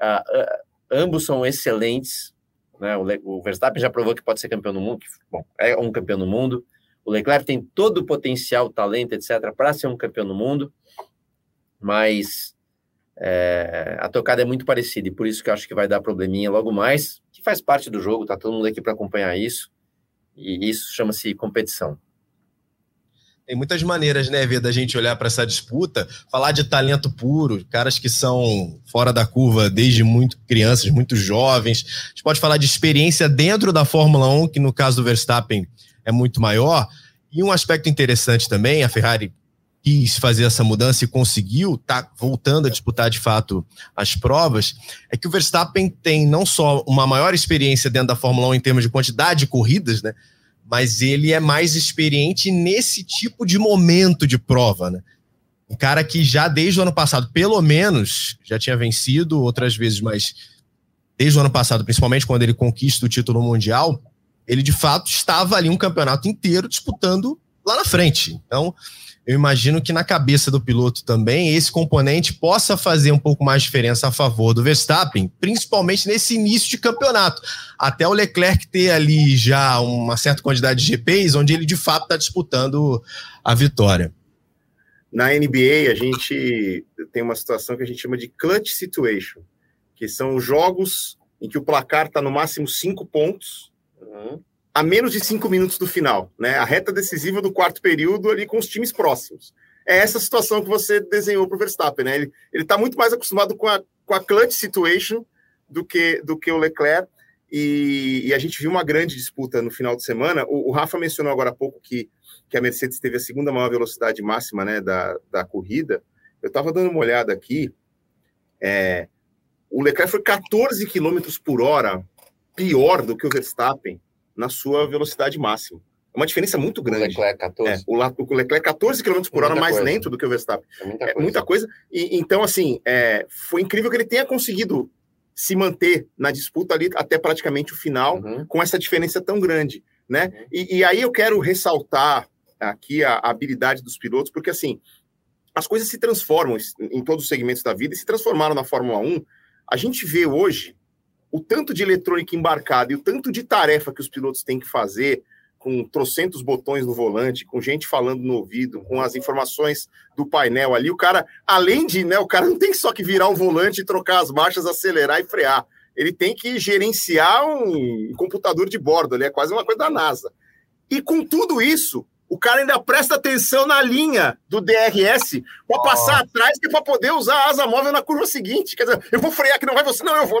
uh, uh, ambos são excelentes, né, o, Le o Verstappen já provou que pode ser campeão do mundo, que, bom, é um campeão do mundo, o Leclerc tem todo o potencial, talento, etc., para ser um campeão do mundo, mas é, a tocada é muito parecida e por isso que eu acho que vai dar probleminha logo mais, que faz parte do jogo, tá todo mundo aqui para acompanhar isso, e isso chama-se competição. Tem muitas maneiras, né, Vê, da gente olhar para essa disputa, falar de talento puro, caras que são fora da curva desde muito crianças, muito jovens. A gente pode falar de experiência dentro da Fórmula 1, que no caso do Verstappen é muito maior. E um aspecto interessante também, a Ferrari quis fazer essa mudança e conseguiu, tá voltando a disputar de fato as provas, é que o Verstappen tem não só uma maior experiência dentro da Fórmula 1 em termos de quantidade de corridas, né? Mas ele é mais experiente nesse tipo de momento de prova, né? Um cara que já desde o ano passado, pelo menos, já tinha vencido outras vezes, mas desde o ano passado, principalmente quando ele conquista o título mundial, ele de fato estava ali um campeonato inteiro disputando lá na frente. Então, eu imagino que na cabeça do piloto também esse componente possa fazer um pouco mais de diferença a favor do Verstappen, principalmente nesse início de campeonato. Até o Leclerc ter ali já uma certa quantidade de GPs, onde ele de fato está disputando a vitória. Na NBA, a gente tem uma situação que a gente chama de clutch situation, que são jogos em que o placar está no máximo cinco pontos. Uhum a menos de cinco minutos do final, né? A reta decisiva do quarto período ali com os times próximos. É essa situação que você desenhou para o Verstappen, né? Ele está muito mais acostumado com a, com a clutch situation do que, do que o Leclerc. E, e, a gente viu uma grande disputa no final de semana. O, o, Rafa mencionou agora há pouco que, que a Mercedes teve a segunda maior velocidade máxima né, da, da corrida. Eu estava dando uma olhada aqui. É, o Leclerc foi 14 km por hora pior do que o Verstappen na sua velocidade máxima. É uma diferença muito grande. O Leclerc 14. É, o, o Leclerc 14 km por hora mais coisa. lento do que o Verstappen. É muita é, coisa. Muita coisa. E, então, assim, é, foi incrível que ele tenha conseguido se manter na disputa ali até praticamente o final, uhum. com essa diferença tão grande. Né? Uhum. E, e, aí eu quero ressaltar aqui a, a, habilidade dos pilotos, porque assim, as coisas se transformam em todos os segmentos da vida e se transformaram na Fórmula 1. A gente vê hoje o tanto de eletrônica embarcada e o tanto de tarefa que os pilotos têm que fazer, com trocentos botões no volante, com gente falando no ouvido, com as informações do painel ali, o cara, além de, né, o cara não tem só que virar o volante, trocar as marchas, acelerar e frear. Ele tem que gerenciar um computador de bordo, ali é quase uma coisa da NASA. E com tudo isso, o cara ainda presta atenção na linha do DRS para oh. passar atrás, que é para poder usar a asa móvel na curva seguinte. Quer dizer, eu vou frear que não vai você, não, eu vou.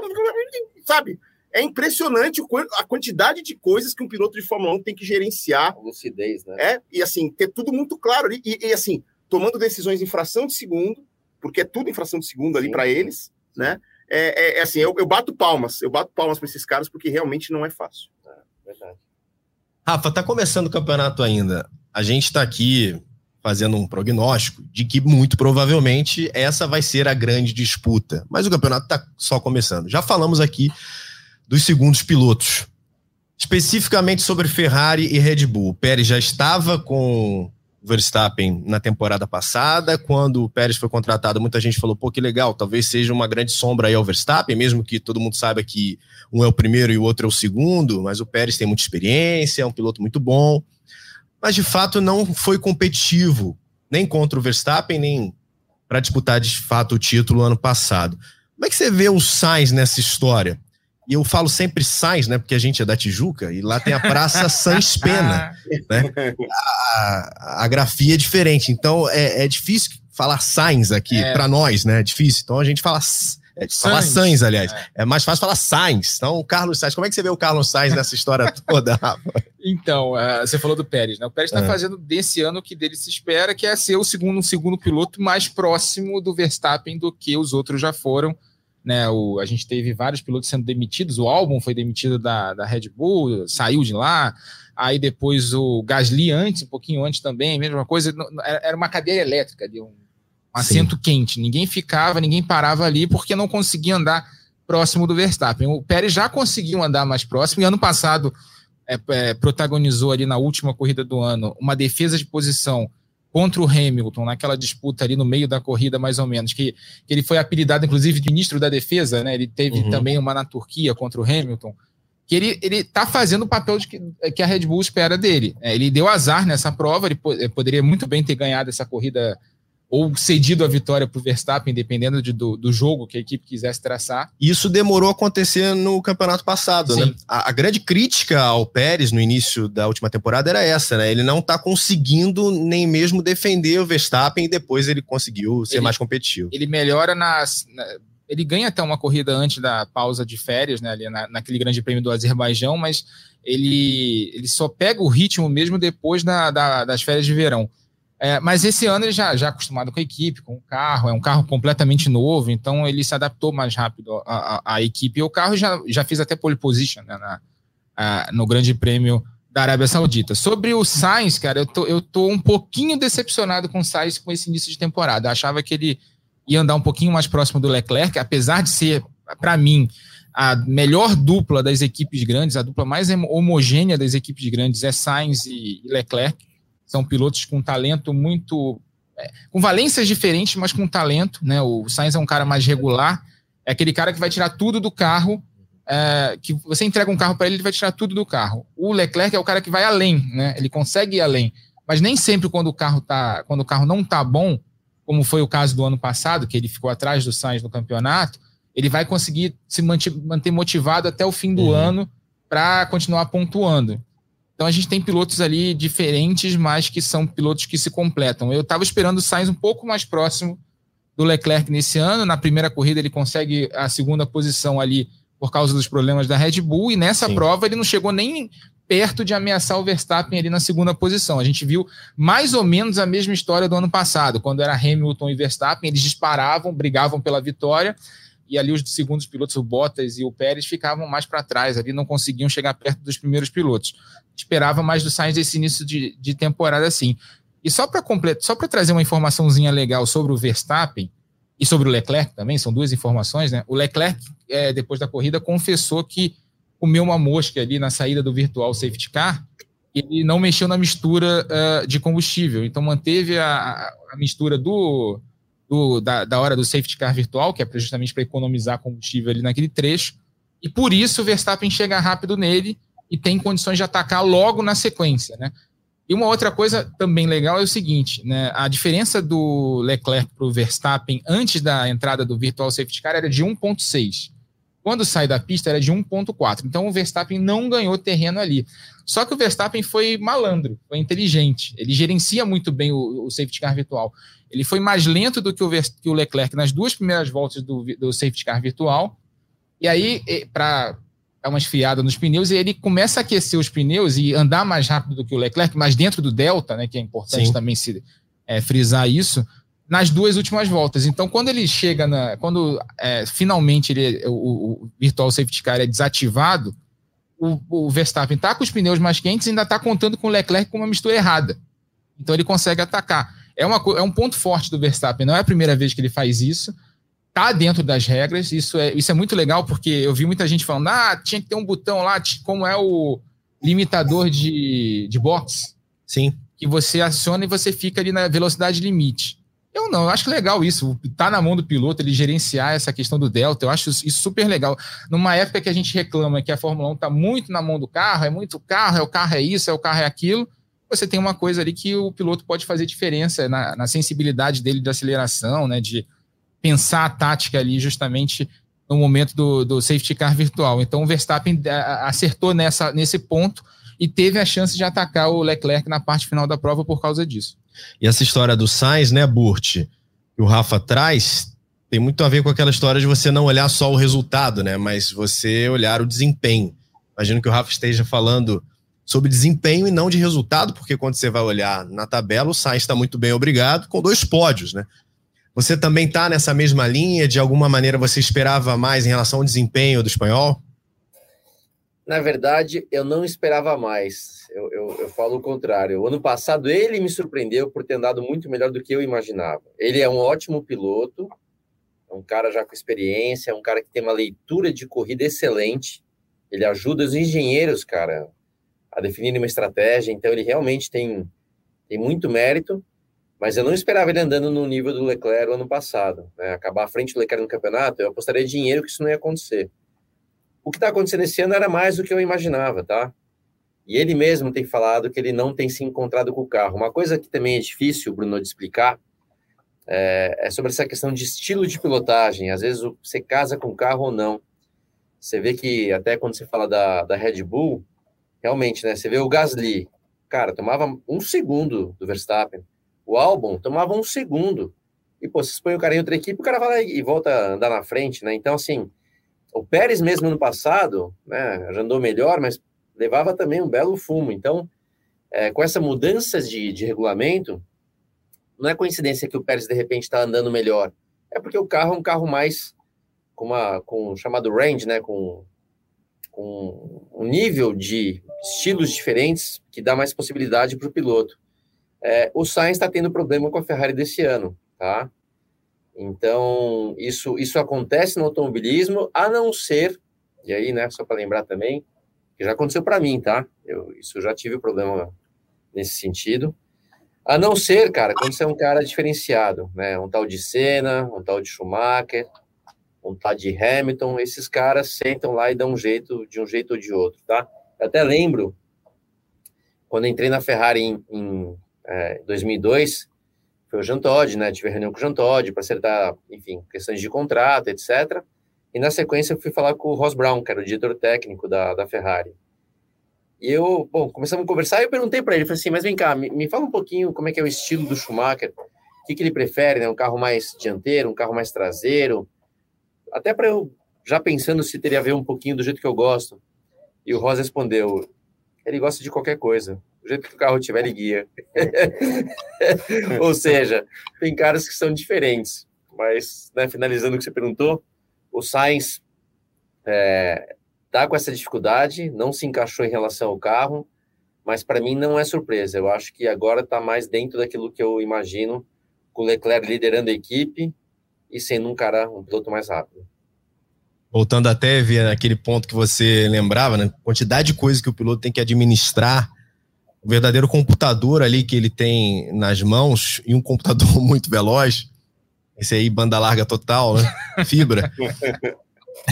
Sabe? É impressionante a quantidade de coisas que um piloto de Fórmula 1 tem que gerenciar. lucidez, né? É, e assim, ter tudo muito claro ali. E, e, assim, tomando decisões em fração de segundo, porque é tudo em fração de segundo ali para eles, né? É, é, é, assim, eu, eu bato palmas, eu bato palmas para esses caras, porque realmente não é fácil. É, verdade. Rafa, tá começando o campeonato ainda a gente está aqui fazendo um prognóstico de que muito provavelmente essa vai ser a grande disputa. Mas o campeonato está só começando. Já falamos aqui dos segundos pilotos. Especificamente sobre Ferrari e Red Bull. O Pérez já estava com Verstappen na temporada passada. Quando o Pérez foi contratado, muita gente falou: pô, que legal, talvez seja uma grande sombra aí ao Verstappen, mesmo que todo mundo saiba que um é o primeiro e o outro é o segundo. Mas o Pérez tem muita experiência, é um piloto muito bom mas de fato não foi competitivo, nem contra o Verstappen, nem para disputar de fato o título ano passado. Como é que você vê o Sainz nessa história? E eu falo sempre Sainz, né? Porque a gente é da Tijuca e lá tem a Praça Sainz <laughs> Pena. né? A, a, grafia é diferente. Então é, é difícil falar Sainz aqui é. para nós, né? É difícil. Então a gente fala é, falar Sainz, aliás. É. é. mais fácil falar Sainz. Então, o Carlos Sainz, como é que você vê o Carlos Sainz nessa história <laughs> toda, Rafa? Então, uh, você falou do Pérez, né? O Pérez está é. fazendo desse ano o que dele se espera, que é ser o segundo, um segundo piloto mais próximo do Verstappen do que os outros já foram. Né, o, a gente teve vários pilotos sendo demitidos, o álbum foi demitido da, da Red Bull, saiu de lá, aí depois o Gasly antes, um pouquinho antes também, mesma coisa, era uma cadeira elétrica ali, um um assento Sim. quente. Ninguém ficava, ninguém parava ali porque não conseguia andar próximo do Verstappen. O Pérez já conseguiu andar mais próximo e ano passado é, é, protagonizou ali na última corrida do ano uma defesa de posição contra o Hamilton, naquela disputa ali no meio da corrida, mais ou menos, que, que ele foi apelidado, inclusive, de ministro da defesa, né? Ele teve uhum. também uma na Turquia contra o Hamilton, que ele, ele tá fazendo o papel de que, que a Red Bull espera dele. É, ele deu azar nessa prova, ele poderia muito bem ter ganhado essa corrida ou cedido a vitória para o Verstappen, dependendo de, do, do, jogo que a equipe quisesse traçar. Isso demorou a acontecer no campeonato passado, né? Sim. né? A, a, grande crítica ao Pérez no início da última temporada era essa, né? Ele não está conseguindo nem mesmo defender o Verstappen e depois ele conseguiu ser ele, mais competitivo. Ele melhora nas. Na, ele ganha até uma corrida antes da pausa de férias, né? Ali na, naquele grande prêmio do Azerbaijão, mas ele, ele só pega o ritmo mesmo depois da, da, das férias de verão. É, mas esse ano ele já, já acostumado com a equipe, com o carro, é um carro completamente novo, então ele se adaptou mais rápido à, à, equipe. E o carro já, já fez até pole position né, na, a, no Grande Prêmio da Arábia Saudita. Sobre o Sainz, cara, eu tô, eu tô um pouquinho decepcionado com o Sainz com esse início de temporada. Eu achava que ele ia andar um pouquinho mais próximo do Leclerc, apesar de ser, para mim, a melhor dupla das equipes grandes, a dupla mais homogênea das equipes grandes é Sainz e Leclerc são pilotos com talento muito. É, com valências diferentes, mas com talento. Né? O Sainz é um cara mais regular, é aquele cara que vai tirar tudo do carro. É, que você entrega um carro para ele, ele vai tirar tudo do carro. O Leclerc é o cara que vai além, né? Ele consegue ir além, mas nem sempre quando o carro tá, quando o carro não tá bom, como foi o caso do ano passado, que ele ficou atrás do Sainz no campeonato, ele vai conseguir se manter, manter motivado até o fim do uhum. ano para continuar pontuando. Então a gente tem pilotos ali diferentes, mas que são pilotos que se completam. Eu estava esperando o Sainz um pouco mais próximo do Leclerc nesse ano. Na primeira corrida ele consegue a segunda posição ali por causa dos problemas da Red Bull, e nessa Sim. prova ele não chegou nem perto de ameaçar o Verstappen ali na segunda posição. A gente viu mais ou menos a mesma história do ano passado, quando era Hamilton e Verstappen, eles disparavam, brigavam pela vitória, e ali os segundos pilotos, o Bottas e o Pérez, ficavam mais para trás, ali não conseguiam chegar perto dos primeiros pilotos. Esperava mais do Sainz desse início de, de temporada assim. E só para completar, só para trazer uma informaçãozinha legal sobre o Verstappen e sobre o Leclerc também, são duas informações, né? O Leclerc, é, depois da corrida, confessou que comeu uma mosca ali na saída do virtual safety car ele não mexeu na mistura uh, de combustível. Então manteve a, a mistura do, do, da, da hora do safety car virtual, que é justamente para economizar combustível ali naquele trecho. E por isso o Verstappen chega rápido nele e tem condições de atacar logo na sequência, né? E uma outra coisa também legal é o seguinte, né? A diferença do Leclerc para o Verstappen antes da entrada do virtual safety car era de 1.6. Quando sai da pista era de 1.4. Então o Verstappen não ganhou terreno ali. Só que o Verstappen foi malandro, foi inteligente. Ele gerencia muito bem o, o safety car virtual. Ele foi mais lento do que o, que o Leclerc nas duas primeiras voltas do, do safety car virtual. E aí, para dar uma esfriada nos pneus, e ele começa a aquecer os pneus e andar mais rápido do que o Leclerc, mas dentro do Delta, né, que é importante Sim. também se é, frisar isso, nas duas últimas voltas. Então, quando ele chega na. Quando é, finalmente ele, o, o, Virtual Safety Car é desativado, o, o Verstappen está com os pneus mais quentes e ainda está contando com o Leclerc com uma mistura errada. Então ele consegue atacar. É, uma, é um ponto forte do Verstappen, não é a primeira vez que ele faz isso. Tá dentro das regras, isso é, isso é muito legal, porque eu vi muita gente falando: ah, tinha que ter um botão lá, como é o limitador de, de box. Sim. Que você aciona e você fica ali na velocidade limite. Eu não, eu acho legal isso. Tá na mão do piloto ele gerenciar essa questão do Delta. Eu acho isso super legal. Numa época que a gente reclama que a Fórmula 1 tá muito na mão do carro, é muito carro, é o carro é isso, é o carro é aquilo você tem uma coisa ali que o piloto pode fazer diferença na, na sensibilidade dele de aceleração, né, de pensar a tática ali justamente no momento do, do safety car virtual. Então o Verstappen acertou nessa, nesse ponto e teve a chance de atacar o Leclerc na parte final da prova por causa disso. E essa história do Sainz, né, Burt, que o Rafa traz, tem muito a ver com aquela história de você não olhar só o resultado, né, mas você olhar o desempenho. Imagino que o Rafa esteja falando sobre desempenho e não de resultado, porque quando você vai olhar na tabela, o Sainz está muito bem obrigado, com dois pódios, né? Você também está nessa mesma linha? De alguma maneira você esperava mais em relação ao desempenho do espanhol? Na verdade, eu não esperava mais. Eu, eu, eu, falo o contrário. O ano passado ele me surpreendeu por ter andado muito melhor do que eu imaginava. Ele é um ótimo piloto, é um cara já com experiência, é um cara que tem uma leitura de corrida excelente. Ele ajuda os engenheiros, cara, a definir uma estratégia. Então ele realmente tem, tem muito mérito. Mas eu não esperava ele andando no nível do Leclerc o ano passado. Né? Acabar à frente do Leclerc no campeonato, eu apostaria dinheiro que isso não ia acontecer. O que está acontecendo esse ano era mais do que eu imaginava, tá? E ele mesmo tem falado que ele não tem se encontrado com o carro. Uma coisa que também é difícil, Bruno, de explicar é, é sobre essa questão de estilo de pilotagem. Às vezes você casa com o carro ou não. Você vê que até quando você fala da, da Red Bull, realmente, né? Você vê o Gasly, cara, tomava um segundo do Verstappen. O álbum tomava um segundo. E, pô, você põe o cara em outra equipe, o cara vai lá e volta a andar na frente, né? Então, assim, o Pérez mesmo ano passado, né, já andou melhor, mas levava também um belo fumo. Então, é, com essa mudança de, de regulamento, não é coincidência que o Pérez de repente está andando melhor. É porque o carro é um carro mais com uma com chamado range, né, com, com um nível de estilos diferentes que dá mais possibilidade para o piloto. É, o Sainz está tendo problema com a Ferrari desse ano, tá? Então, isso, isso acontece no automobilismo, a não ser, e aí, né, só para lembrar também, já aconteceu para mim, tá? Eu, isso eu já tive problema nesse sentido. A não ser, cara, quando você é um cara diferenciado, né? Um tal de Senna, um tal de Schumacher, um tal de Hamilton, esses caras sentam lá e dão um jeito, de um jeito ou de outro, tá? Eu até lembro, quando entrei na Ferrari em, em é, 2002, foi o Jean Todt, né? Tive reunião com o Jean Todt para acertar, enfim, questões de contrato, etc. E na sequência eu fui falar com o Ross Brown, que era o diretor técnico da, da Ferrari. E eu, bom, começamos a conversar e eu perguntei para ele, falei assim, mas vem cá, me, me, fala um pouquinho como é que é o estilo do Schumacher, o que, que ele prefere, né? Um carro mais dianteiro, um carro mais traseiro, até para eu já pensando se teria a ver um pouquinho do jeito que eu gosto. E o Ross respondeu, ele gosta de qualquer coisa. Do jeito que o carro tiver, ele guia. <laughs> Ou seja, tem caras que são diferentes. Mas, né, finalizando o que você perguntou, o Sainz é, tá com essa dificuldade, não se encaixou em relação ao carro, mas para mim não é surpresa. Eu acho que agora está mais dentro daquilo que eu imagino, com o Leclerc liderando a equipe e sendo um cara, um piloto mais rápido. Voltando até ver aquele ponto que você lembrava, né? Quantidade de coisas que o piloto tem que administrar o verdadeiro computador ali que ele tem nas mãos e um computador <laughs> muito veloz. Esse aí, banda larga total, né? <laughs> Fibra.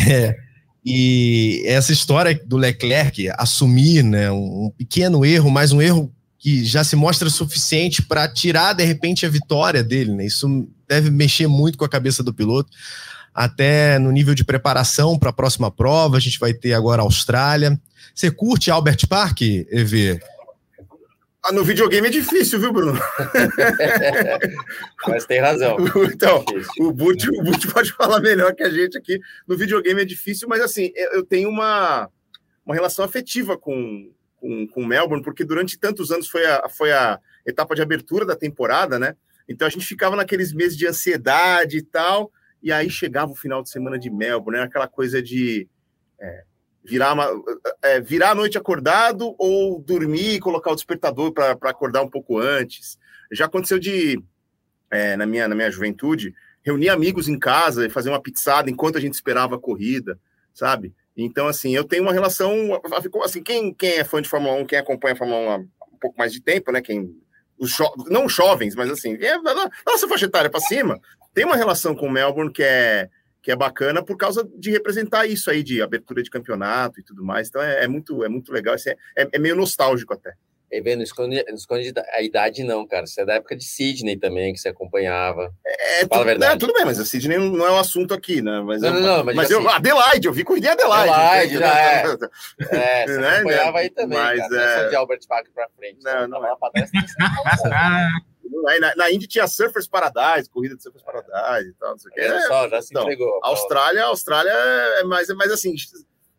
é. E essa história do Leclerc assumir né, um pequeno erro, mas um erro que já se mostra suficiente para tirar, de repente, a vitória dele. Né? Isso deve mexer muito com a cabeça do piloto, até no nível de preparação para a próxima prova. A gente vai ter agora a Austrália. Você curte Albert Park, EV? Ah, no videogame é difícil, viu, Bruno? <laughs> Mas tem razão. Então, o Butch, o Butch pode falar melhor que a gente aqui. No videogame é difícil, mas assim, eu tenho uma, uma relação afetiva com, com, com Melbourne, porque durante tantos anos foi a, foi a etapa de abertura da temporada, né? Então a gente ficava naqueles meses de ansiedade e tal, e aí chegava o final de semana de Melbourne, né? aquela coisa de. É, virar, uma, é, virar a noite acordado ou dormir e colocar o despertador para acordar um pouco antes. Já aconteceu de, é, na, minha, na minha juventude, reunir amigos em casa e fazer uma pizzada enquanto a gente esperava a corrida, sabe? Então, assim, eu tenho uma relação. Assim, quem, quem é fã de Fórmula 1, quem acompanha a Fórmula 1 há um pouco mais de tempo, né? Quem, os jo, não jovens, mas assim, é, nossa faixa etária para cima, tem uma relação com Melbourne que é que é bacana por causa de representar isso aí, de abertura de campeonato e tudo mais. Então é, é muito, é muito legal, é, é, é, meio nostálgico até. E vendo, não esconde, não esconde a idade, não, cara. Você é da época de Sydney também, que você acompanhava. É, Fala a verdade. É, tudo bem, mas a Sydney não é um assunto aqui, né? Mas, não, eu, não, não, mas, mas eu, assim, Adelaide, eu vi corrida em Adelaide. Adelaide, <laughs> né? é. é, você né? acompanhava aí também, mas, cara. É... de Albert Park pra frente. Não, não, é. <laughs> Na, na Indy tinha Surfers Paradise, corrida de Surfers Paradise e tal, não sei o que. É, só, já se então, entregou. Austrália, Austrália é mais, é mais assim,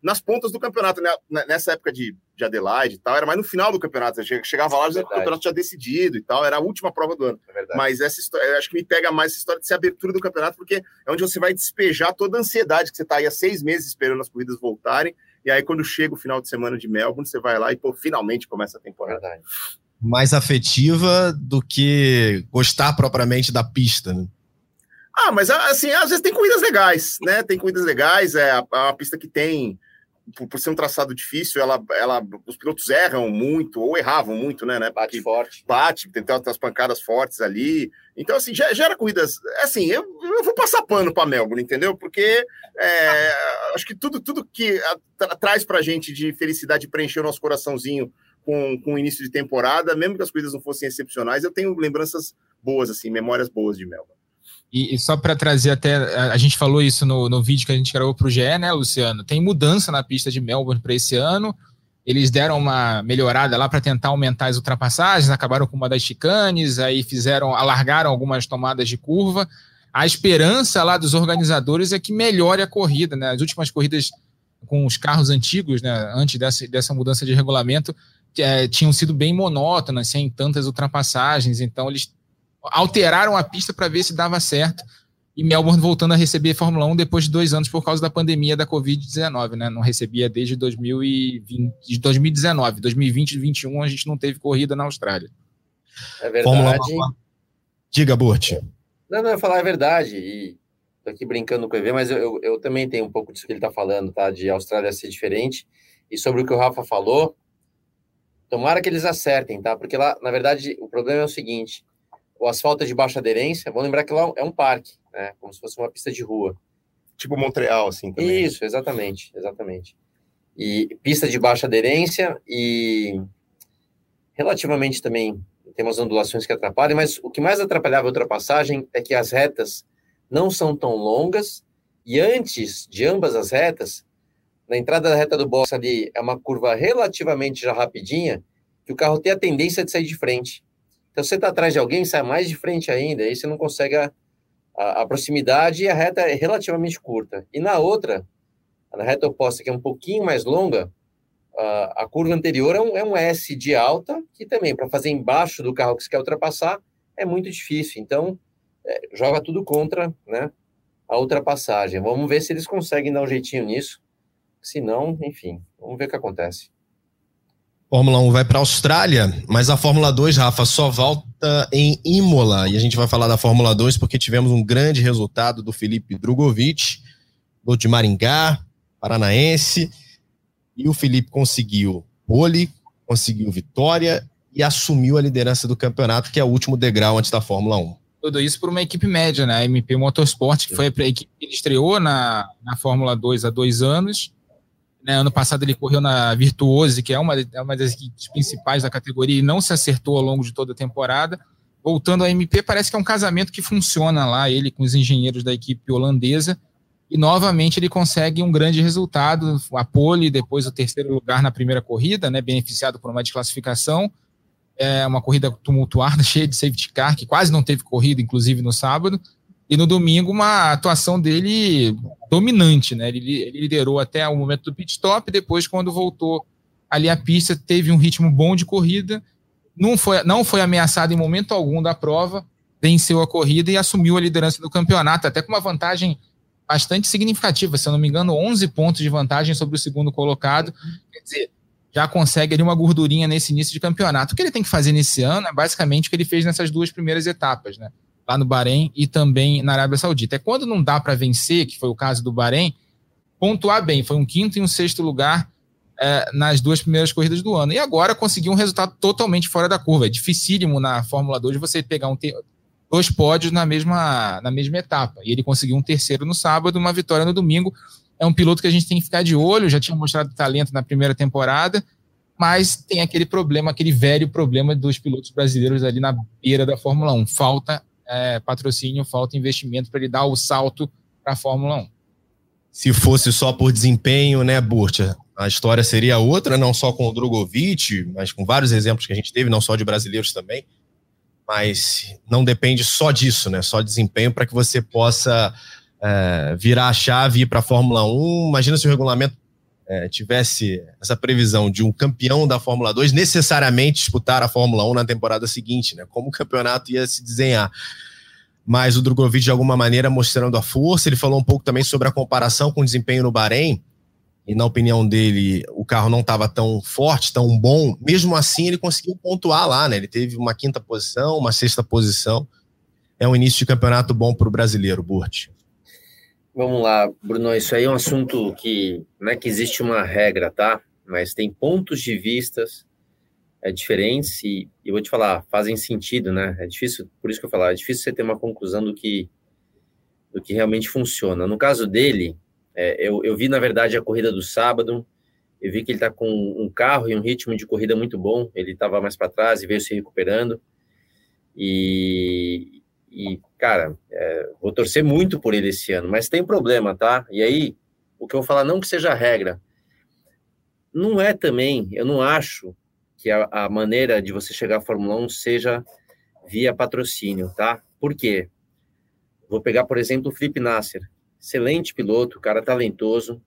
nas pontas do campeonato, né? nessa época de, de Adelaide e tal, era mais no final do campeonato. Chegava lá, é o campeonato já decidido e tal, era a última prova do ano. É Mas essa história, acho que me pega mais essa história de ser abertura do campeonato, porque é onde você vai despejar toda a ansiedade que você está aí há seis meses esperando as corridas voltarem. E aí, quando chega o final de semana de Melbourne, você vai lá e, pô, finalmente começa a temporada. Verdade. Mais afetiva do que gostar propriamente da pista, né? Ah, mas assim, às vezes tem corridas legais, né? Tem corridas legais, é uma pista que tem por, por, ser um traçado difícil, ela, ela, os pilotos erram muito, ou erravam muito, né? né bate forte. Bate, tem umas pancadas fortes ali. Então, assim, gera corridas. Assim, eu, eu vou passar pano para Melbourne, entendeu? Porque é, acho que tudo, tudo que tra traz para a gente de felicidade preencher o nosso coraçãozinho com, com o início de temporada, mesmo que as corridas não fossem excepcionais, eu tenho lembranças boas, assim, memórias boas de Melbourne. E, e só para trazer até, a, a, gente falou isso no, no vídeo que a gente gravou para o GE, né, Luciano? Tem mudança na pista de Melbourne para esse ano. Eles deram uma melhorada lá para tentar aumentar as ultrapassagens, acabaram com uma das chicanes, aí fizeram, alargaram algumas tomadas de curva. A esperança lá dos organizadores é que melhore a corrida, né? As últimas corridas com os carros antigos, né, antes dessa, dessa mudança de regulamento, é, tinham sido bem monótonas, sem tantas ultrapassagens, então eles alteraram a pista para ver se dava certo. E Melbourne voltando a receber Fórmula 1 depois de dois anos por causa da pandemia da Covid-19, né? Não recebia desde 2020, de 2019. 2020 e 2021 a gente não teve corrida na Austrália. É verdade. Diga, Burt. Não, não, falar a verdade. E tô aqui brincando com o EV, mas eu, eu, eu também tenho um pouco disso que ele está falando, tá? De Austrália ser diferente. E sobre o que o Rafa falou, tomara que eles acertem, tá? Porque lá, na verdade, o problema é o seguinte: o asfalto é de baixa aderência, vamos lembrar que lá é um parque, né? Como se fosse uma pista de rua. Tipo Montreal, assim, também. Isso, exatamente, exatamente. E pista de baixa aderência e relativamente também tem umas ondulações que atrapalham, mas o que mais atrapalhava a ultrapassagem é que as retas não são tão longas e antes de ambas as retas, na entrada da reta do box ali é uma curva relativamente já rapidinha, que o carro tem a tendência de sair de frente. Então, você está atrás de alguém, sai mais de frente ainda, aí você não consegue a, a, a, proximidade e a reta é relativamente curta. E na outra, na reta oposta, que é um pouquinho mais longa, a, a curva anterior é um, é um S de alta, que também, para fazer embaixo do carro que você quer ultrapassar, é muito difícil. Então, é, joga tudo contra né, a ultrapassagem. Vamos ver se eles conseguem dar um jeitinho nisso. Se não, enfim, vamos ver o que acontece. Fórmula 1 vai para a Austrália, mas a Fórmula 2, Rafa, só volta em Imola. E a gente vai falar da Fórmula 2 porque tivemos um grande resultado do Felipe Drogovic, do de Maringá, paranaense. E o Felipe conseguiu pole, conseguiu vitória e assumiu a liderança do campeonato, que é o último degrau antes da Fórmula 1. Tudo isso por uma equipe média, né? A MP Motorsport, que foi a equipe que ele estreou na, na Fórmula 2 há dois anos né, ano passado ele correu na Virtuose, que é uma, é uma das equipes principais da categoria, e não se acertou ao longo de toda a temporada. Voltando à MP, parece que é um casamento que funciona lá, ele com os engenheiros da equipe holandesa, e novamente ele consegue um grande resultado, a pole, depois o terceiro lugar na primeira corrida, né, beneficiado por uma desclassificação, é uma corrida tumultuada, <laughs> cheia de safety car, que quase não teve corrida, inclusive no sábado, e no domingo, uma atuação dele dominante, né? Ele, ele liderou até o momento do pit stop, depois, quando voltou ali à pista, teve um ritmo bom de corrida, não foi, não foi ameaçado em momento algum da prova, venceu a corrida e assumiu a liderança do campeonato, até com uma vantagem bastante significativa, se eu não me engano, 11 pontos de vantagem sobre o segundo colocado. Quer dizer, já consegue ali uma gordurinha nesse início de campeonato. O que ele tem que fazer nesse ano é basicamente o que ele fez nessas duas primeiras etapas, né? Lá no Bahrein e também na Arábia Saudita. É quando não dá para vencer, que foi o caso do Bahrein, pontuar bem. Foi um quinto e um sexto lugar é, nas duas primeiras corridas do ano. E agora conseguiu um resultado totalmente fora da curva. É dificílimo na Fórmula 2 você pegar um dois pódios na mesma, na mesma etapa. E ele conseguiu um terceiro no sábado, uma vitória no domingo. É um piloto que a gente tem que ficar de olho, já tinha mostrado talento na primeira temporada. mas tem aquele problema, aquele velho problema dos pilotos brasileiros ali na beira da Fórmula 1. Falta é, patrocínio, falta investimento para ele dar o salto para a Fórmula 1. Se fosse só por desempenho, né, Burtia? A história seria outra, não só com o Drogovic, mas com vários exemplos que a gente teve, não só de brasileiros também. Mas não depende só disso, né? Só desempenho para que você possa é, virar a chave e ir para a Fórmula 1. Imagina se o regulamento é, tivesse essa previsão de um campeão da Fórmula 2 necessariamente disputar a Fórmula 1 na temporada seguinte, né? Como o campeonato ia se desenhar. Mas o Drogovic, de alguma maneira, mostrando a força, ele falou um pouco também sobre a comparação com o desempenho no Bahrein, e na opinião dele, o carro não estava tão forte, tão bom. Mesmo assim, ele conseguiu pontuar lá, né? Ele teve uma quinta posição, uma sexta posição. É um início de campeonato bom para o brasileiro, Burt. Vamos lá, Bruno, isso aí é um assunto que não é que existe uma regra, tá? Mas tem pontos de vistas é, diferentes e eu vou te falar, fazem sentido, né? É difícil, por isso que eu falar, é difícil você ter uma conclusão do que, do que realmente funciona. No caso dele, é, eu, eu vi, na verdade, a corrida do sábado, eu vi que ele está com um carro e um ritmo de corrida muito bom, ele estava mais para trás e veio se recuperando, e, e, cara, é, vou torcer muito por ele esse ano, mas tem problema, tá? E aí, o que eu vou falar, não que seja regra, não é também, eu não acho que a, a maneira de você chegar à Fórmula 1 seja via patrocínio, tá? Por quê? Vou pegar, por exemplo, o Felipe Nasser, excelente piloto, cara talentoso,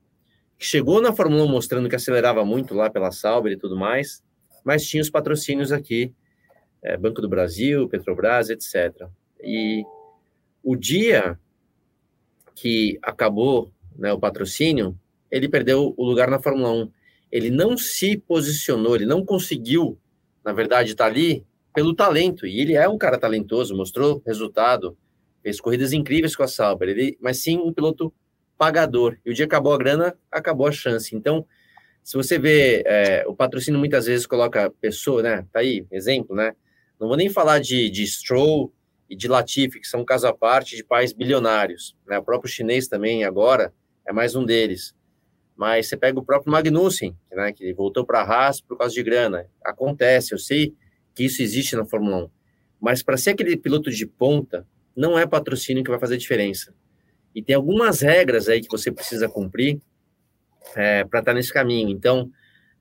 que chegou na Fórmula 1 mostrando que acelerava muito lá pela Sauber e tudo mais, mas tinha os patrocínios aqui, é, Banco do Brasil, Petrobras, etc. E o dia que acabou né, o patrocínio, ele perdeu o lugar na Fórmula 1. Ele não se posicionou, ele não conseguiu, na verdade, estar tá ali pelo talento. E ele é um cara talentoso, mostrou resultado, fez corridas incríveis com a Sauber, ele, mas sim um piloto pagador. E o dia acabou a grana, acabou a chance. Então, se você vê, é, o patrocínio muitas vezes coloca pessoa, né? Tá aí, exemplo, né? Não vou nem falar de, de Stroll, e de Latifi, que são um caso à parte de pais bilionários. Né? O próprio chinês também, agora, é mais um deles. Mas você pega o próprio Magnussen, né, que voltou para a Haas por causa de grana. Acontece, eu sei que isso existe na Fórmula 1. Mas para ser aquele piloto de ponta, não é patrocínio que vai fazer diferença. E tem algumas regras aí que você precisa cumprir é, para estar tá nesse caminho. Então,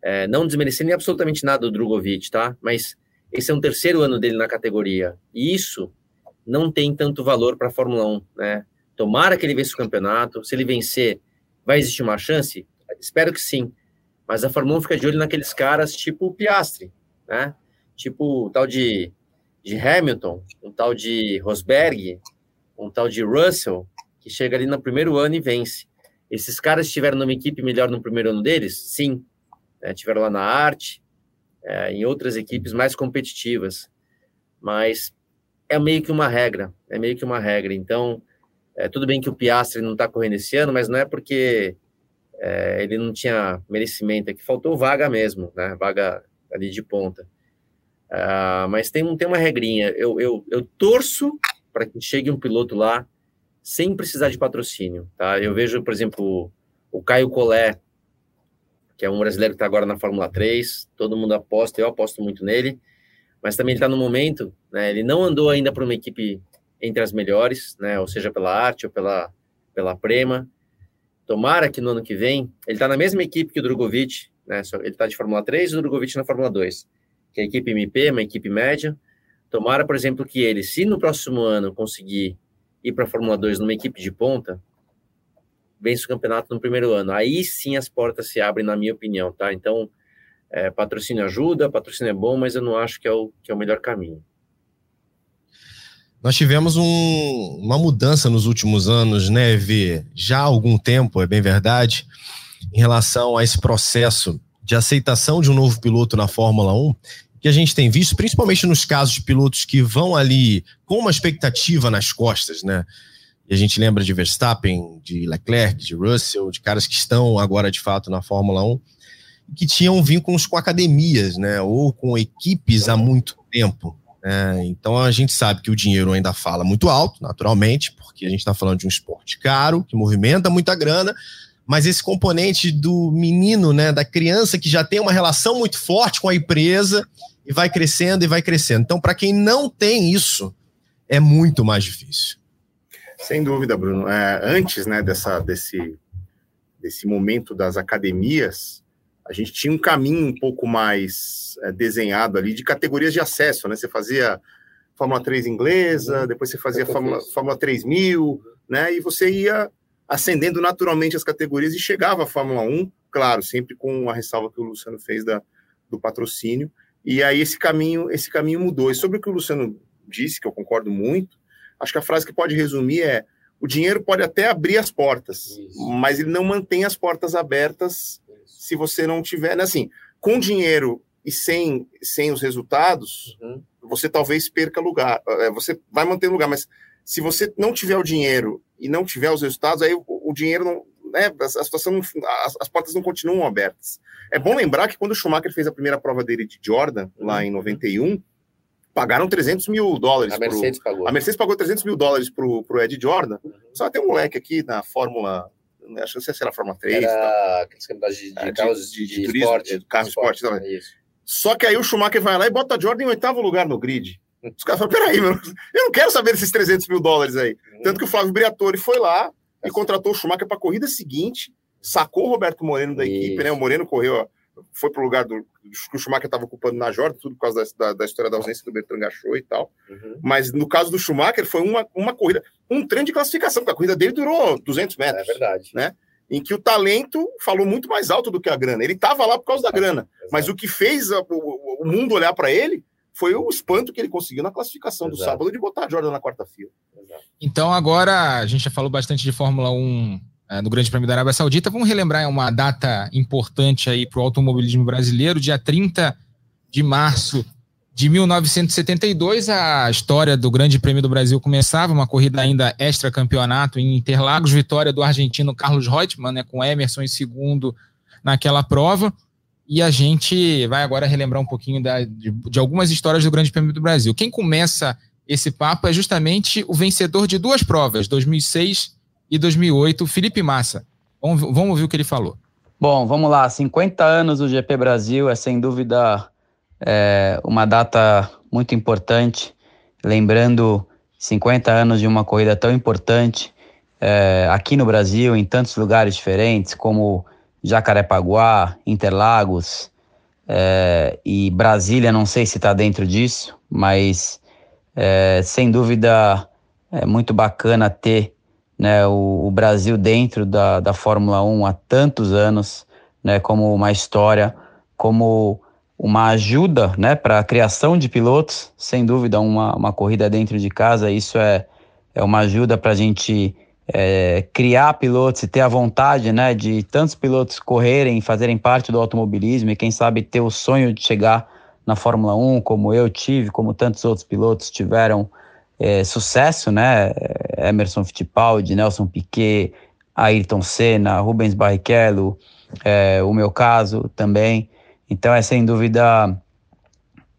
é, não desmerecendo absolutamente nada do Drogovic, tá? Mas esse é um terceiro ano dele na categoria. E isso não tem tanto valor para a Fórmula 1, né? Tomara que ele vença o campeonato. Se ele vencer, vai existir uma chance? Espero que sim. Mas a Fórmula 1 fica de olho naqueles caras tipo o Piastri, né? Tipo o tal de, de Hamilton, um tal de Rosberg, um tal de Russell, que chega ali no primeiro ano e vence. Esses caras estiveram numa equipe melhor no primeiro ano deles? Sim. É, tiveram lá na arte, é, em outras equipes mais competitivas. Mas é meio que uma regra, é meio que uma regra. Então, é, tudo bem que o Piastri não está correndo esse ano, mas não é porque é, ele não tinha merecimento, é que faltou vaga mesmo, né? Vaga ali de ponta. Uh, mas tem, tem uma regrinha. Eu, eu, eu torço para que chegue um piloto lá sem precisar de patrocínio, tá? Eu vejo, por exemplo, o Caio Collet, que é um brasileiro que está agora na Fórmula 3, todo mundo aposta, eu aposto muito nele mas também ele está no momento, né, ele não andou ainda para uma equipe entre as melhores, né, ou seja, pela arte ou pela, pela Prema. Tomara que no ano que vem, ele está na mesma equipe que o Drogovic, né, ele está de Fórmula 3 e o Drogovic na Fórmula 2, que é a equipe MP, uma equipe média. Tomara, por exemplo, que ele, se no próximo ano conseguir ir para a Fórmula 2 numa equipe de ponta, vence o campeonato no primeiro ano. Aí sim as portas se abrem, na minha opinião, tá? Então, é, patrocínio ajuda, patrocínio é bom, mas eu não acho que é o, que é o melhor caminho. Nós tivemos um, uma mudança nos últimos anos, né, Vê? Já há algum tempo, é bem verdade, em relação a esse processo de aceitação de um novo piloto na Fórmula 1, que a gente tem visto, principalmente nos casos de pilotos que vão ali com uma expectativa nas costas, né? E a gente lembra de Verstappen, de Leclerc, de Russell, de caras que estão agora de fato na Fórmula 1 que tinham vínculos com academias, né, ou com equipes há muito tempo. Né? Então a gente sabe que o dinheiro ainda fala muito alto, naturalmente, porque a gente está falando de um esporte caro, que movimenta muita grana, mas esse componente do menino, né, da criança que já tem uma relação muito forte com a empresa e vai crescendo e vai crescendo. Então, para quem não tem isso, é muito mais difícil. Sem dúvida, Bruno. É, antes, né, dessa, desse, desse momento das academias, a gente tinha um caminho um pouco mais é, desenhado ali de categorias de acesso, né? Você fazia Fórmula 3 inglesa, uhum. depois você fazia Fórmula, Fórmula 3000, né? E você ia ascendendo naturalmente as categorias e chegava à Fórmula 1, claro, sempre com a ressalva que o Luciano fez da, do patrocínio. E aí esse caminho, esse caminho mudou. E sobre o que o Luciano disse, que eu concordo muito, acho que a frase que pode resumir é: o dinheiro pode até abrir as portas, Isso. mas ele não mantém as portas abertas. Se você não tiver, né, assim, com dinheiro e sem, sem os resultados, uhum. você talvez perca lugar. É, você vai manter lugar, mas se você não tiver o dinheiro e não tiver os resultados, aí o, o dinheiro não. Né, a, situação, as, as, portas não continuam abertas. É bom lembrar que quando o Schumacher fez a primeira prova dele de Jordan, uhum. lá em 91, pagaram 300 mil dólares. A Mercedes pro, pagou. A Mercedes pagou 300 mil dólares para o Ed Jordan. Uhum. Só tem um moleque aqui na Fórmula. Acho que não sei se era a Fórmula 3. Era aqueles campeonatos de, de, é, carros de, de, de, de esporte. Carro esporte. esporte é Só que aí o Schumacher vai lá e bota a Jordan em oitavo lugar no grid. Os caras falam, peraí, meu, eu não quero saber desses 300 mil dólares aí. Uhum. Tanto que o Flávio Briatore foi lá e contratou o Schumacher para a corrida seguinte, sacou o Roberto Moreno da equipe, né? O Moreno correu, ó, foi para o lugar do, que o Schumacher estava ocupando na Jordan, tudo por causa da, da, da, história da ausência do Bertrand Gachot e tal. Uhum. Mas no caso do Schumacher, foi uma, uma corrida, um trem de classificação, porque a corrida dele durou 200 metros. É verdade. Né? Em que o talento falou muito mais alto do que a grana. Ele estava lá por causa da grana, mas o que fez a, o, o mundo olhar para ele foi o espanto que ele conseguiu na classificação Exato. do sábado de botar a Jordan na quarta-feira. Então, agora, a gente já falou bastante de Fórmula 1 é, no Grande Prêmio da Arábia Saudita. Vamos relembrar uma data importante aí para o automobilismo brasileiro, dia 30 de março de 1972, a história do Grande Prêmio do Brasil começava, uma corrida ainda extra-campeonato em Interlagos, vitória do argentino Carlos Reutemann, né, com Emerson em segundo naquela prova. E a gente vai agora relembrar um pouquinho da, de, de, algumas histórias do Grande Prêmio do Brasil. Quem começa esse papo é justamente o vencedor de duas provas, 2006 e 2008, Felipe Massa. Vamos, vamos ouvir o que ele falou. Bom, vamos lá. 50 anos do GP Brasil é sem dúvida é, uma data muito importante. Lembrando 50 anos de uma corrida tão importante é, aqui no Brasil, em tantos lugares diferentes, como Jacarepaguá, Interlagos é, e Brasília, não sei se está dentro disso, mas é, sem dúvida é muito bacana ter né, o, o, Brasil dentro da, da Fórmula 1 há tantos anos, né, como uma história, como uma ajuda né, para a criação de pilotos, sem dúvida, uma, uma corrida dentro de casa, isso é, é uma ajuda para a gente é, criar pilotos e ter a vontade né, de tantos pilotos correrem, fazerem parte do automobilismo e quem sabe ter o sonho de chegar na Fórmula 1, como eu tive, como tantos outros pilotos tiveram é, sucesso, né? Emerson Fittipaldi, Nelson Piquet, Ayrton Senna, Rubens Barrichello, é, o meu caso também. Então é sem dúvida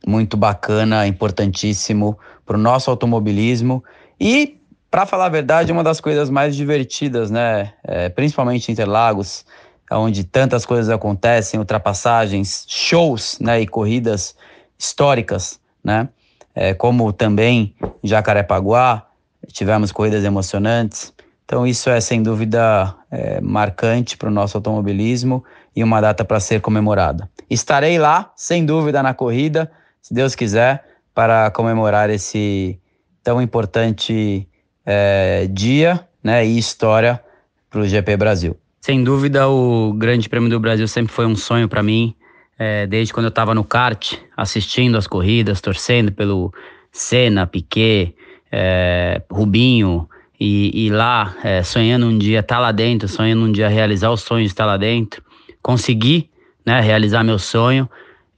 muito bacana, importantíssimo para o nosso automobilismo e para falar a verdade, uma das coisas mais divertidas, né? É, principalmente Interlagos, onde tantas coisas acontecem, ultrapassagens, shows, né? E corridas históricas, né? É, como também em Jacarepaguá, tivemos corridas emocionantes. Então, isso é sem dúvida é, marcante para o nosso automobilismo e uma data para ser comemorada. Estarei lá, sem dúvida, na corrida, se Deus quiser, para comemorar esse tão importante é, dia né, e história para o GP Brasil. Sem dúvida, o Grande Prêmio do Brasil sempre foi um sonho para mim, é, desde quando eu estava no kart, assistindo as corridas, torcendo pelo Senna, Piquet, é, Rubinho, e, e lá, é, sonhando um dia estar tá lá dentro, sonhando um dia realizar o sonho de estar lá dentro, conseguir né, realizar meu sonho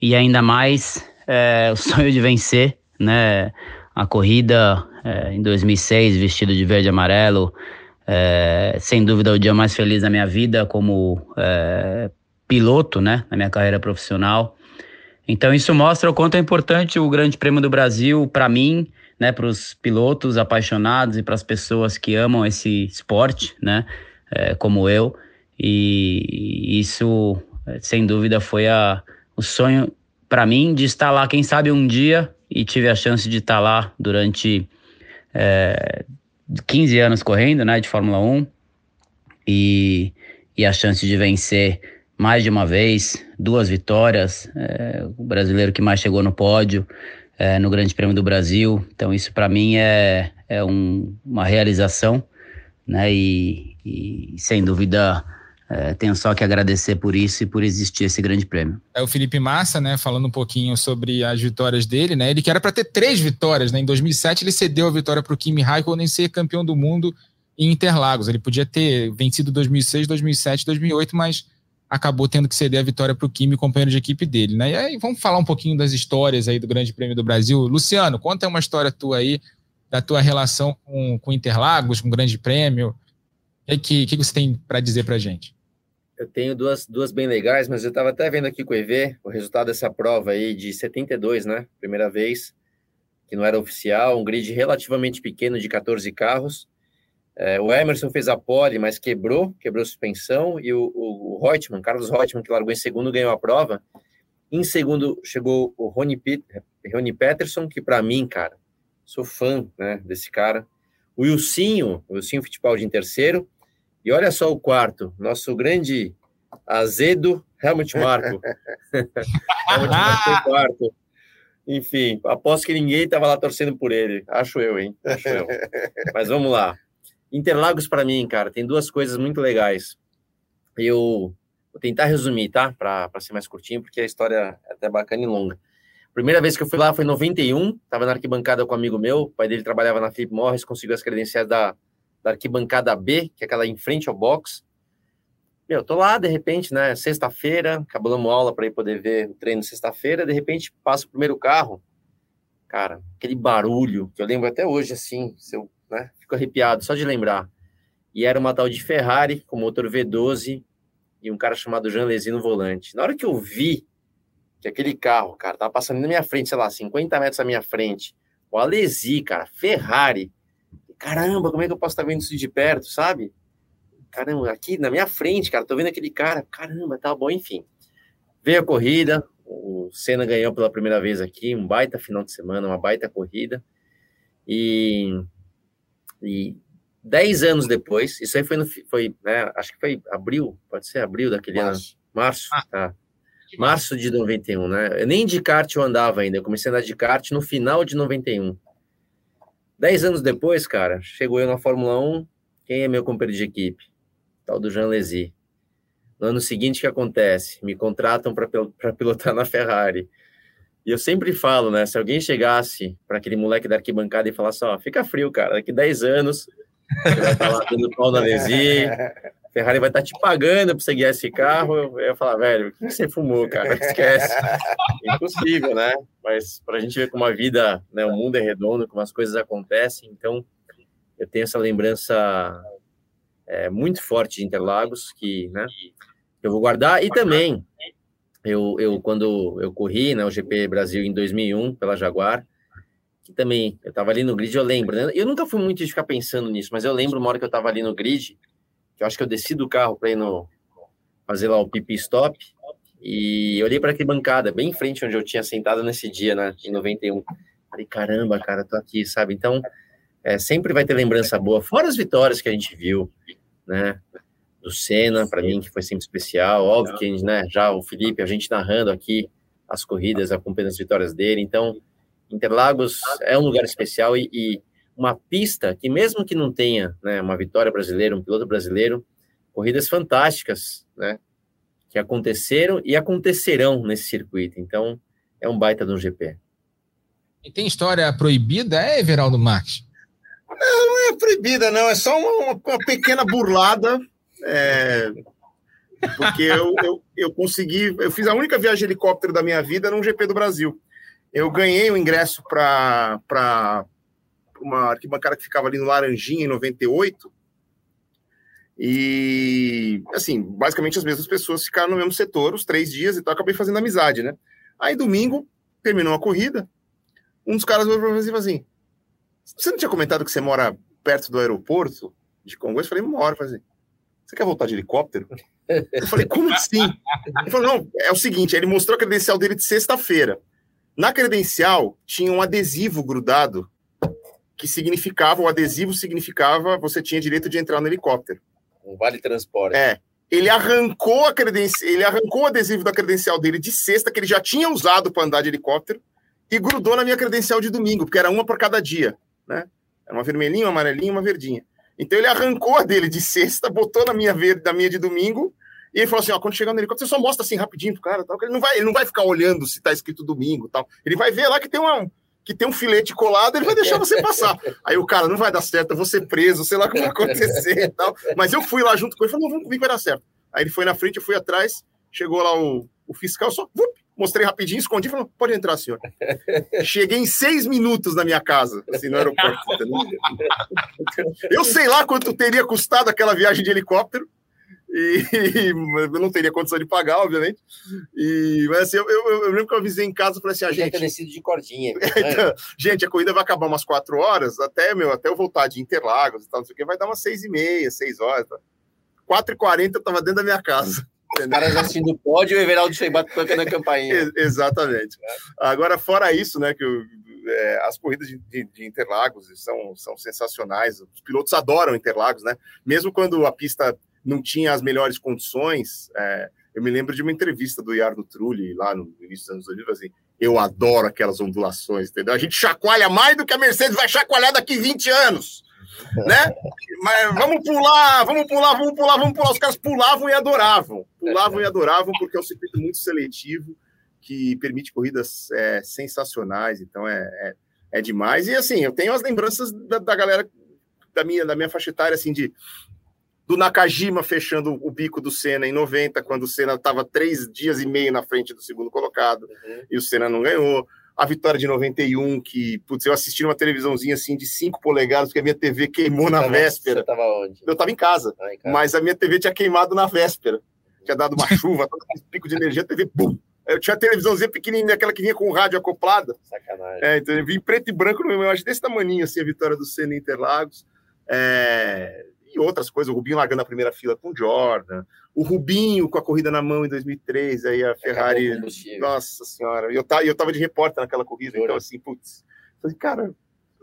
e ainda mais é, o sonho de vencer, né? A corrida é, em 2006, vestido de verde e amarelo. É, sem dúvida, o dia mais feliz da minha vida como piloto, né, na minha carreira profissional. Então, isso mostra o quanto é importante o Grande Prêmio do Brasil para mim, né, para os pilotos apaixonados e para as pessoas que amam esse esporte, né, é, como eu. e isso, sem dúvida, foi a, o sonho para mim de estar lá, quem sabe um dia, e tive a chance de estar lá durante é, 15 anos correndo, né, de Fórmula 1, e, e a chance de vencer mais de uma vez, duas vitórias, é, o brasileiro que mais chegou no pódio é, no Grande Prêmio do Brasil. Então isso para mim é, é um, uma realização, né? E, e sem dúvida é, tenho só que agradecer por isso e por existir esse grande prêmio. É o Felipe Massa, né, falando um pouquinho sobre as vitórias dele, né? Ele que era para ter três vitórias, né? Em 2007 ele cedeu a vitória para o Kimi Raikkonen ser campeão do mundo em Interlagos. Ele podia ter vencido 2006, 2007, 2008, mas acabou tendo que ceder a vitória para o Kimi, companheiro de equipe dele, né? E aí vamos falar um pouquinho das histórias aí do Grande Prêmio do Brasil. Luciano, conta uma história tua aí da tua relação com, com Interlagos, com o Grande Prêmio. O que, que, você tem para dizer para gente? Eu tenho duas, duas bem legais, mas eu estava até vendo aqui com o EV o resultado dessa prova aí de 72, né? Primeira vez, que não era oficial, um grid relativamente pequeno de 14 carros. É, o Emerson fez a pole, mas quebrou, quebrou suspensão, e o, o, o Reutemann, Carlos Reutemann, que largou em segundo, ganhou a prova. Em segundo chegou o Rony, Rony Peterson, que para mim, cara, sou fã né, desse cara. O Wilsinho, o Wilsinho Fittipaldi em terceiro. E olha só o quarto, nosso grande azedo Helmut Marko. <laughs> Helmut Marko em quarto. Enfim, aposto que ninguém estava lá torcendo por ele. Acho eu, hein? Acho eu. <laughs> Mas vamos lá. Interlagos para mim, cara, tem duas coisas muito legais. Eu vou tentar resumir, tá? Para ser mais curtinho, porque a história é até bacana e longa. Primeira vez que eu fui lá foi em 91, estava na arquibancada com um amigo meu, o pai dele trabalhava na Philip Morris, conseguiu as credenciais da, da arquibancada B, que é aquela em frente ao box. Meu, tô lá, de repente, né, sexta-feira, acabamos aula para ir poder ver o treino sexta-feira, de repente passa o primeiro carro, cara, aquele barulho, que eu lembro até hoje, assim, se eu né? Fico arrepiado só de lembrar. E era uma tal de Ferrari com motor V12 e um cara chamado Jean Lézy no volante. Na hora que eu vi que aquele carro, cara, tava passando na minha frente, sei lá, 50 metros à minha frente, o Alesi, cara, Ferrari. Caramba, como é que eu posso estar vendo isso de perto, sabe? Caramba, aqui na minha frente, cara, tô vendo aquele cara. Caramba, tá bom, enfim. Veio a corrida, o Senna ganhou pela primeira vez aqui, um baita final de semana, uma baita corrida. E e dez anos depois, isso aí foi, no, foi né, acho que foi abril, pode ser abril daquele março. ano. Março, ah. tá. Março de 91, né? Eu nem de kart eu andava ainda, eu comecei a andar de kart no final de 91. Dez anos depois, cara, chegou eu na Fórmula 1, quem é meu companheiro de equipe? Tal do Jean Lézy. No ano seguinte, o que acontece? Me contratam para pilotar na Ferrari. E eu sempre falo, né? Se alguém chegasse para aquele moleque da arquibancada e falasse, ó, fica frio, cara, daqui 10 anos você vai estar lá dando pau na Lesi, <laughs> Ferrari vai estar te pagando para você guiar esse carro. Eu ia falar, velho, o que você fumou, cara? Esquece. <laughs> Impossível, né? Mas para a gente ver como a vida, né? O mundo é redondo, como as coisas acontecem. Então, eu tenho essa lembrança é, muito forte de Interlagos que, né? Eu vou guardar e também eu, eu quando eu corri, né, o GP Brasil em 2001 pela Jaguar, que também eu estava ali no grid, eu lembro, né? Eu nunca fui muito de ficar pensando nisso, mas eu lembro uma hora que eu estava ali no grid, que eu acho que eu desci do carro para ir no fazer lá o pipi stop e olhei para aquela bancada bem em frente onde eu tinha sentado nesse dia, né, em 91. Falei, caramba, cara, tô aqui, sabe? Então, é, sempre vai ter lembrança boa, fora as vitórias que a gente viu, né? Do Senna, para mim, que foi sempre especial. Óbvio que né, já o Felipe, a gente narrando aqui as corridas, acompanhando as vitórias dele. Então, Interlagos é um lugar especial e, e uma pista que, mesmo que não tenha né, uma vitória brasileira, um piloto brasileiro, corridas fantásticas, né? Que aconteceram e acontecerão nesse circuito. Então, é um baita de um GP. E tem história proibida, é, Everaldo Marques? Não, não é proibida, não. É só uma, uma pequena burlada é, porque eu, eu, eu consegui, eu fiz a única viagem de helicóptero da minha vida num GP do Brasil. Eu ganhei o ingresso para uma arquibancada que ficava ali no Laranjinha, em 98. E, assim, basicamente as mesmas pessoas ficaram no mesmo setor os três dias, então acabei fazendo amizade, né? Aí, domingo, terminou a corrida, um dos caras falou para mim assim: Você não tinha comentado que você mora perto do aeroporto de Congonhas? Eu falei, moro. Eu falei, assim, Você quer voltar de helicóptero? <laughs> Eu falei, como assim? Ele falou, não, é o seguinte, ele mostrou a credencial dele de sexta-feira. Na credencial tinha um adesivo grudado que significava, o adesivo significava você tinha direito de entrar no helicóptero. Um vale transporte. É. Ele arrancou a credencial, ele arrancou o adesivo da credencial dele de sexta, que ele já tinha usado para andar de helicóptero, e grudou na minha credencial de domingo, porque era uma por cada dia, né? Era uma vermelhinha, uma amarelinha, uma verdinha. Então ele arrancou a dele de sexta, botou na minha verde, na minha de domingo, e ele falou assim: ó, quando chegar no helicóptero, você só mostra assim rapidinho pro cara, tal, ele não vai, ele não vai ficar olhando se tá escrito domingo, tal. Ele vai ver lá que tem uma que tem um filete colado, ele vai deixar você passar. Aí o cara não vai dar certo, eu vou ser preso, sei lá o que vai acontecer e <laughs> tal. Mas eu fui lá junto com ele, falei: não, vamos comigo, vai dar certo. Aí ele foi na frente, eu fui atrás, chegou lá o, o fiscal, só vup, mostrei rapidinho, escondi, falou: pode entrar, senhor. <laughs> Cheguei em seis minutos na minha casa, assim, no aeroporto. Eu sei lá quanto teria custado aquela viagem de helicóptero e, <laughs> eu não teria condição de pagar, obviamente. E, mas assim, eu, eu, eu lembro que eu avisei em casa e falei assim: a ah, gente. ter descido de cordinha. <laughs> então, gente, a corrida vai acabar umas quatro horas, até, meu, até eu voltar de Interlagos e tal, não sei o que, vai dar umas seis e meia, seis horas. Tá? 4h40 eu tava dentro da minha casa. Os caras assistindo o pódio e o Everaldo Cheibato tocando a campainha. Exatamente. Agora, fora isso, né, que eu, é, as corridas de, de, de, Interlagos são, são sensacionais. Os pilotos adoram Interlagos, né? Mesmo quando a pista não tinha as melhores condições. É, eu me lembro de uma entrevista do Yardo Trulli lá no início dos anos 2000, assim, eu adoro aquelas ondulações, entendeu? A gente chacoalha mais do que a Mercedes vai chacoalhar daqui 20 anos, <laughs> né? Mas vamos pular, vamos pular, vamos pular, vamos pular. Os caras pulavam e adoravam, pulavam e adoravam porque é um circuito muito seletivo que permite corridas é, sensacionais, então é, é, é, demais. E assim, eu tenho as lembranças da, da galera da minha, da minha faixa etária, assim, de do Nakajima fechando o bico do Senna em 90, quando o Senna estava três dias e meio na frente do segundo colocado, uhum. e o Senna não ganhou. A vitória de 91, que, putz, eu assisti uma televisãozinha assim de 5 polegadas, porque a minha TV queimou você na tava, véspera. Você estava onde? Eu estava em, casa, ah, em casa, mas a minha TV tinha queimado na véspera. Tinha dado uma chuva, pico de energia, a TV, bum! Eu tinha a televisãozinha pequenininha, aquela que vinha com o rádio acoplada. Sacanagem. É, então eu vi preto e branco no meu, eu acho desse tamanho assim, a vitória do Senna Interlagos. É, e outras coisas. O Rubinho largando a primeira fila com o Jordan, o Rubinho com a corrida na mão em 2003, aí a Ferrari. Nossa senhora, eu, eu tava de repórter naquela corrida, então assim, putz. Falei, cara,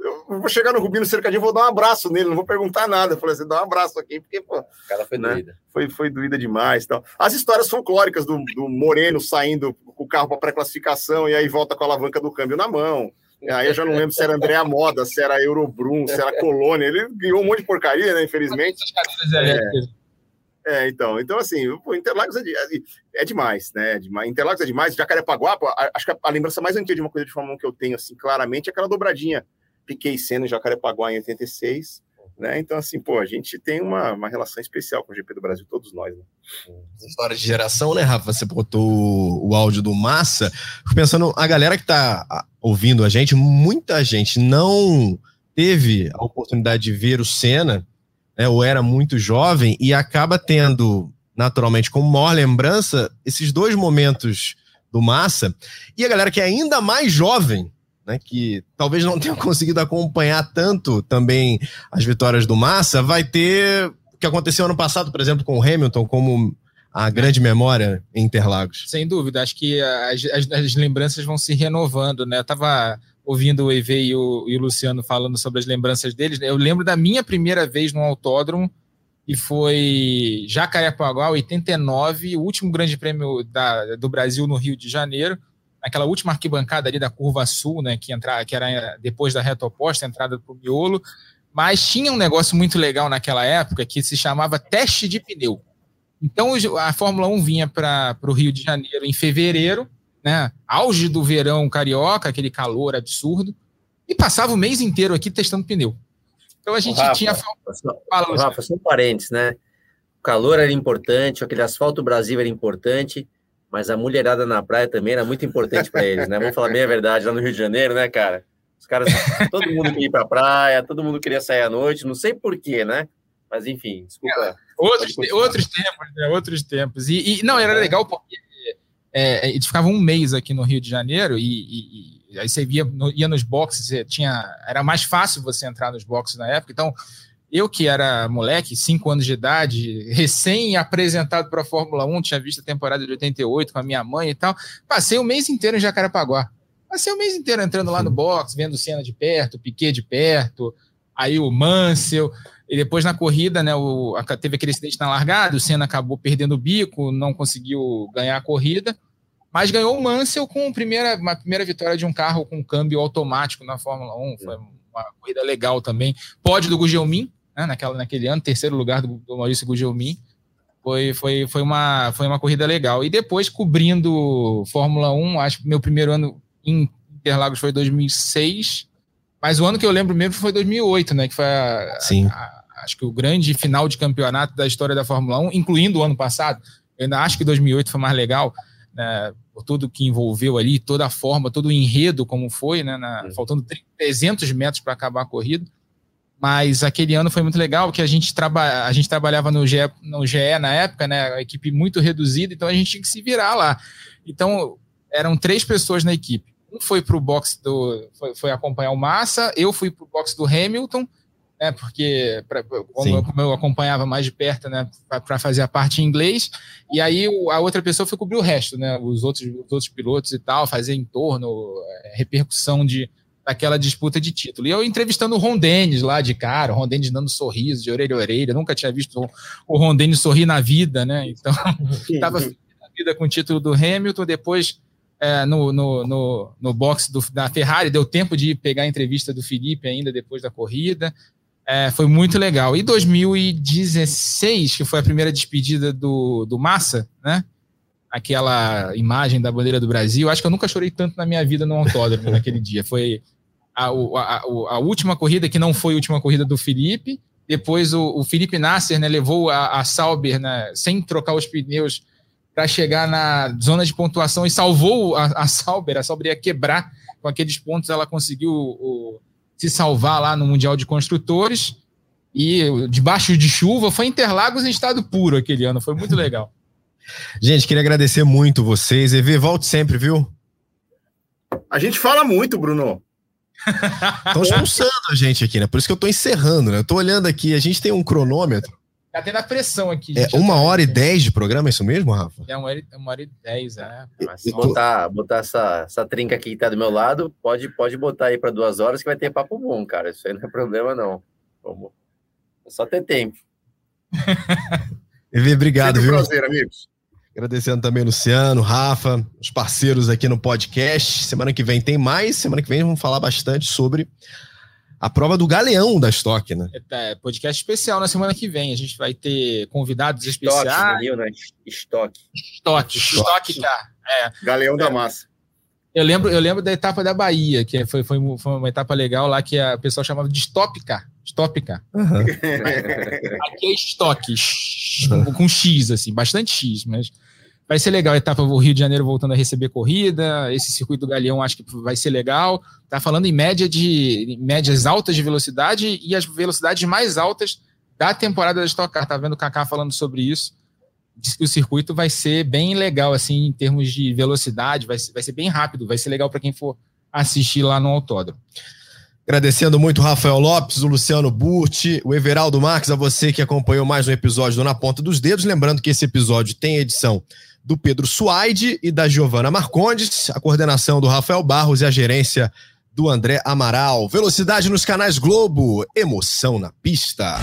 eu vou chegar no Rubinho cercadinho, vou dar um abraço nele, não vou perguntar nada. Eu falei assim, dá um abraço aqui, porque, pô. O cara foi né? doída. Foi, foi doída demais. Então. As histórias folclóricas do, do Moreno saindo com o carro para pré-classificação e aí volta com a alavanca do câmbio na mão. Aí eu já não lembro se era Andréa Moda, se era Eurobrum, se era Colônia. Ele ganhou um monte de porcaria, né? Infelizmente. É, é, então, então assim, o Interlagos é, de, é, é, demais, né? É demais. Interlagos é demais. Jacarepaguá, acho que a, a, lembrança mais antiga de uma coisa de Fórmula 1 que eu tenho, assim, claramente, é aquela dobradinha Piquei Senna em Jacarepaguá em 86. Né? Então, assim, pô, a gente tem uma, uma relação especial com o GP do Brasil, todos nós. Né? História de geração, né, Rafa? Você botou o áudio do Massa. Fico pensando, a galera que tá ouvindo a gente, muita gente não teve a oportunidade de ver o Senna, né, ou era muito jovem, e acaba tendo, naturalmente, como maior lembrança, esses dois momentos do Massa. E a galera que é ainda mais jovem, né, que talvez não tenha conseguido acompanhar tanto também as vitórias do Massa, vai ter o que aconteceu ano passado, por exemplo, com o Hamilton, como a grande memória em Interlagos. Sem dúvida, acho que as, as, as lembranças vão se renovando, né? Eu estava ouvindo o Eve e o, e o, Luciano falando sobre as lembranças deles. Eu lembro da minha primeira vez no autódromo, e foi Jacarepaguá, 89, o último grande prêmio da, do Brasil no Rio de Janeiro naquela última arquibancada ali da curva sul, né, que, entra, que era depois da reta oposta, entrada para o miolo, mas tinha um negócio muito legal naquela época que se chamava teste de pneu. Então a Fórmula 1 vinha para o Rio de Janeiro em fevereiro, né, auge do verão carioca, aquele calor absurdo, e passava o mês inteiro aqui testando pneu. Então a gente Rafa, tinha. Fala, Rafa, são parentes, né? O calor era importante, aquele asfalto Brasil era importante, mas a mulherada na praia também era muito importante para eles, né? Vamos falar bem a verdade, lá no Rio de Janeiro, né, cara? Os caras, todo mundo queria ir para a praia, todo mundo queria sair à noite, não sei porquê, né? Mas enfim, desculpa. É, outros, outros tempos, né? Outros tempos. E, e não, era legal porque é, eles ficavam um mês aqui no Rio de Janeiro e, e, e aí você via, ia nos boxes, tinha, era mais fácil você entrar nos boxes na época, então Eu que era moleque, 5 anos de idade, recém-apresentado para a Fórmula 1, tinha visto a temporada de 88 com a minha mãe e tal, passei o mês inteiro em Jacarepaguá. Passei o mês inteiro entrando lá no box, vendo cena de perto, Piquet de perto, aí o Mansell, e depois na corrida, né, o, teve aquele acidente na largada, o Senna acabou perdendo o bico, não conseguiu ganhar a corrida, mas ganhou o Mansell com primeira, uma primeira vitória de um carro com câmbio automático na Fórmula 1. Foi uma corrida legal também. Pódio do Gugelmin, né, naquela, naquele ano, terceiro lugar do, do Maurício Gugelmin. Foi, foi, foi, uma, foi uma corrida legal. E depois, cobrindo Fórmula 1, acho que meu primeiro ano em Interlagos foi 2006, mas o ano que eu lembro mesmo foi 2008, né? Que foi a, Sim. A, a, acho que o grande final de campeonato da história da Fórmula 1, incluindo o ano passado. Eu ainda acho que 2008 foi mais legal, né, por tudo que envolveu ali, toda a forma, todo o enredo como foi, né, na, faltando 300 metros para acabar a corrida. Mas aquele ano foi muito legal, porque a gente, traba, a gente trabalhava no GE, no GE na época, né, a equipe muito reduzida, então a gente tinha que se virar lá. Então, eram três pessoas na equipe. Um foi para o box do. Foi, foi, acompanhar o Massa, eu fui para o box do Hamilton, né, porque pra, como, eu, como, eu, acompanhava mais de perto, né, para fazer a parte em inglês, e aí a outra pessoa foi cobrir o resto, né, os outros, os outros pilotos e tal, fazer em torno, é, repercussão de daquela disputa de título. E eu entrevistando o Ron Dennis lá de cara, o Ron Dennis dando sorriso de orelha a orelha, nunca tinha visto o, o Ron Dennis sorrir na vida, né, então <laughs> estava na vida com o título do Hamilton, depois é, no, no, no, no box do, da Ferrari, deu tempo de pegar a entrevista do Felipe ainda depois da corrida, é, foi muito legal. E 2016, que foi a primeira despedida do, do Massa, né? Aquela imagem da bandeira do Brasil. Acho que eu nunca chorei tanto na minha vida no autódromo <laughs> naquele dia. Foi a, a, a, última corrida, que não foi a última corrida do Felipe. Depois o, o Felipe Nasser né, levou a, a Sauber né, sem trocar os pneus para chegar na zona de pontuação e salvou a, a Sauber. A Sauber ia quebrar com aqueles pontos, ela conseguiu o, se salvar lá no Mundial de Construtores. E debaixo de chuva, foi Interlagos em estado puro aquele ano, foi muito legal. <laughs> Gente, queria agradecer muito vocês. EV, volte sempre, viu? A gente fala muito, Bruno. <laughs> Estão expulsando a gente aqui, né? Por isso que eu tô encerrando, né? Eu tô olhando aqui, a gente tem um cronômetro. Tá tendo a pressão aqui. É uma hora e dez de programa, é isso mesmo, Rafa? É uma hora, uma hora e dez, é. Se botar, botar essa, essa trinca aqui que tá do meu lado, pode, pode botar aí para duas horas que vai ter papo bom, cara. Isso aí não é problema, não. Vamos. É só ter tempo. <laughs> Evi, obrigado, Sempre viu? Um prazer, amigos. Agradecendo também Luciano, Rafa, os parceiros aqui no podcast. Semana que vem tem mais. Semana que vem vamos falar bastante sobre a prova do Galeão da Stock, né? É, podcast especial na semana que vem. A gente vai ter convidados Estoque, especiais. Rio, né? Estoque. Estoque, estoque, cara. É. Galeão da Massa. Eu lembro, eu lembro da etapa da Bahia, que foi, foi, foi uma etapa legal lá que a pessoa chamava de Stop Car. Stop Car. Uhum. <laughs> Aqui é estoque, com X, assim, bastante X, mas vai ser legal a etapa do Rio de Janeiro voltando a receber corrida. Esse circuito do Galeão acho que vai ser legal. Tá falando em média de médias altas de velocidade e as velocidades mais altas da temporada da Stock Car. Tá vendo o Kaká falando sobre isso. Diz que o circuito vai ser bem legal, assim, em termos de velocidade, vai ser, vai ser bem rápido, vai ser legal para quem for assistir lá no autódromo. Agradecendo muito o Rafael Lopes, o Luciano Burti, o Everaldo Marques, a você que acompanhou mais um episódio do Na Ponta dos Dedos. Lembrando que esse episódio tem edição do Pedro Suaide e da Giovana Marcondes, a coordenação do Rafael Barros e a gerência do André Amaral. Velocidade nos canais Globo, emoção na pista.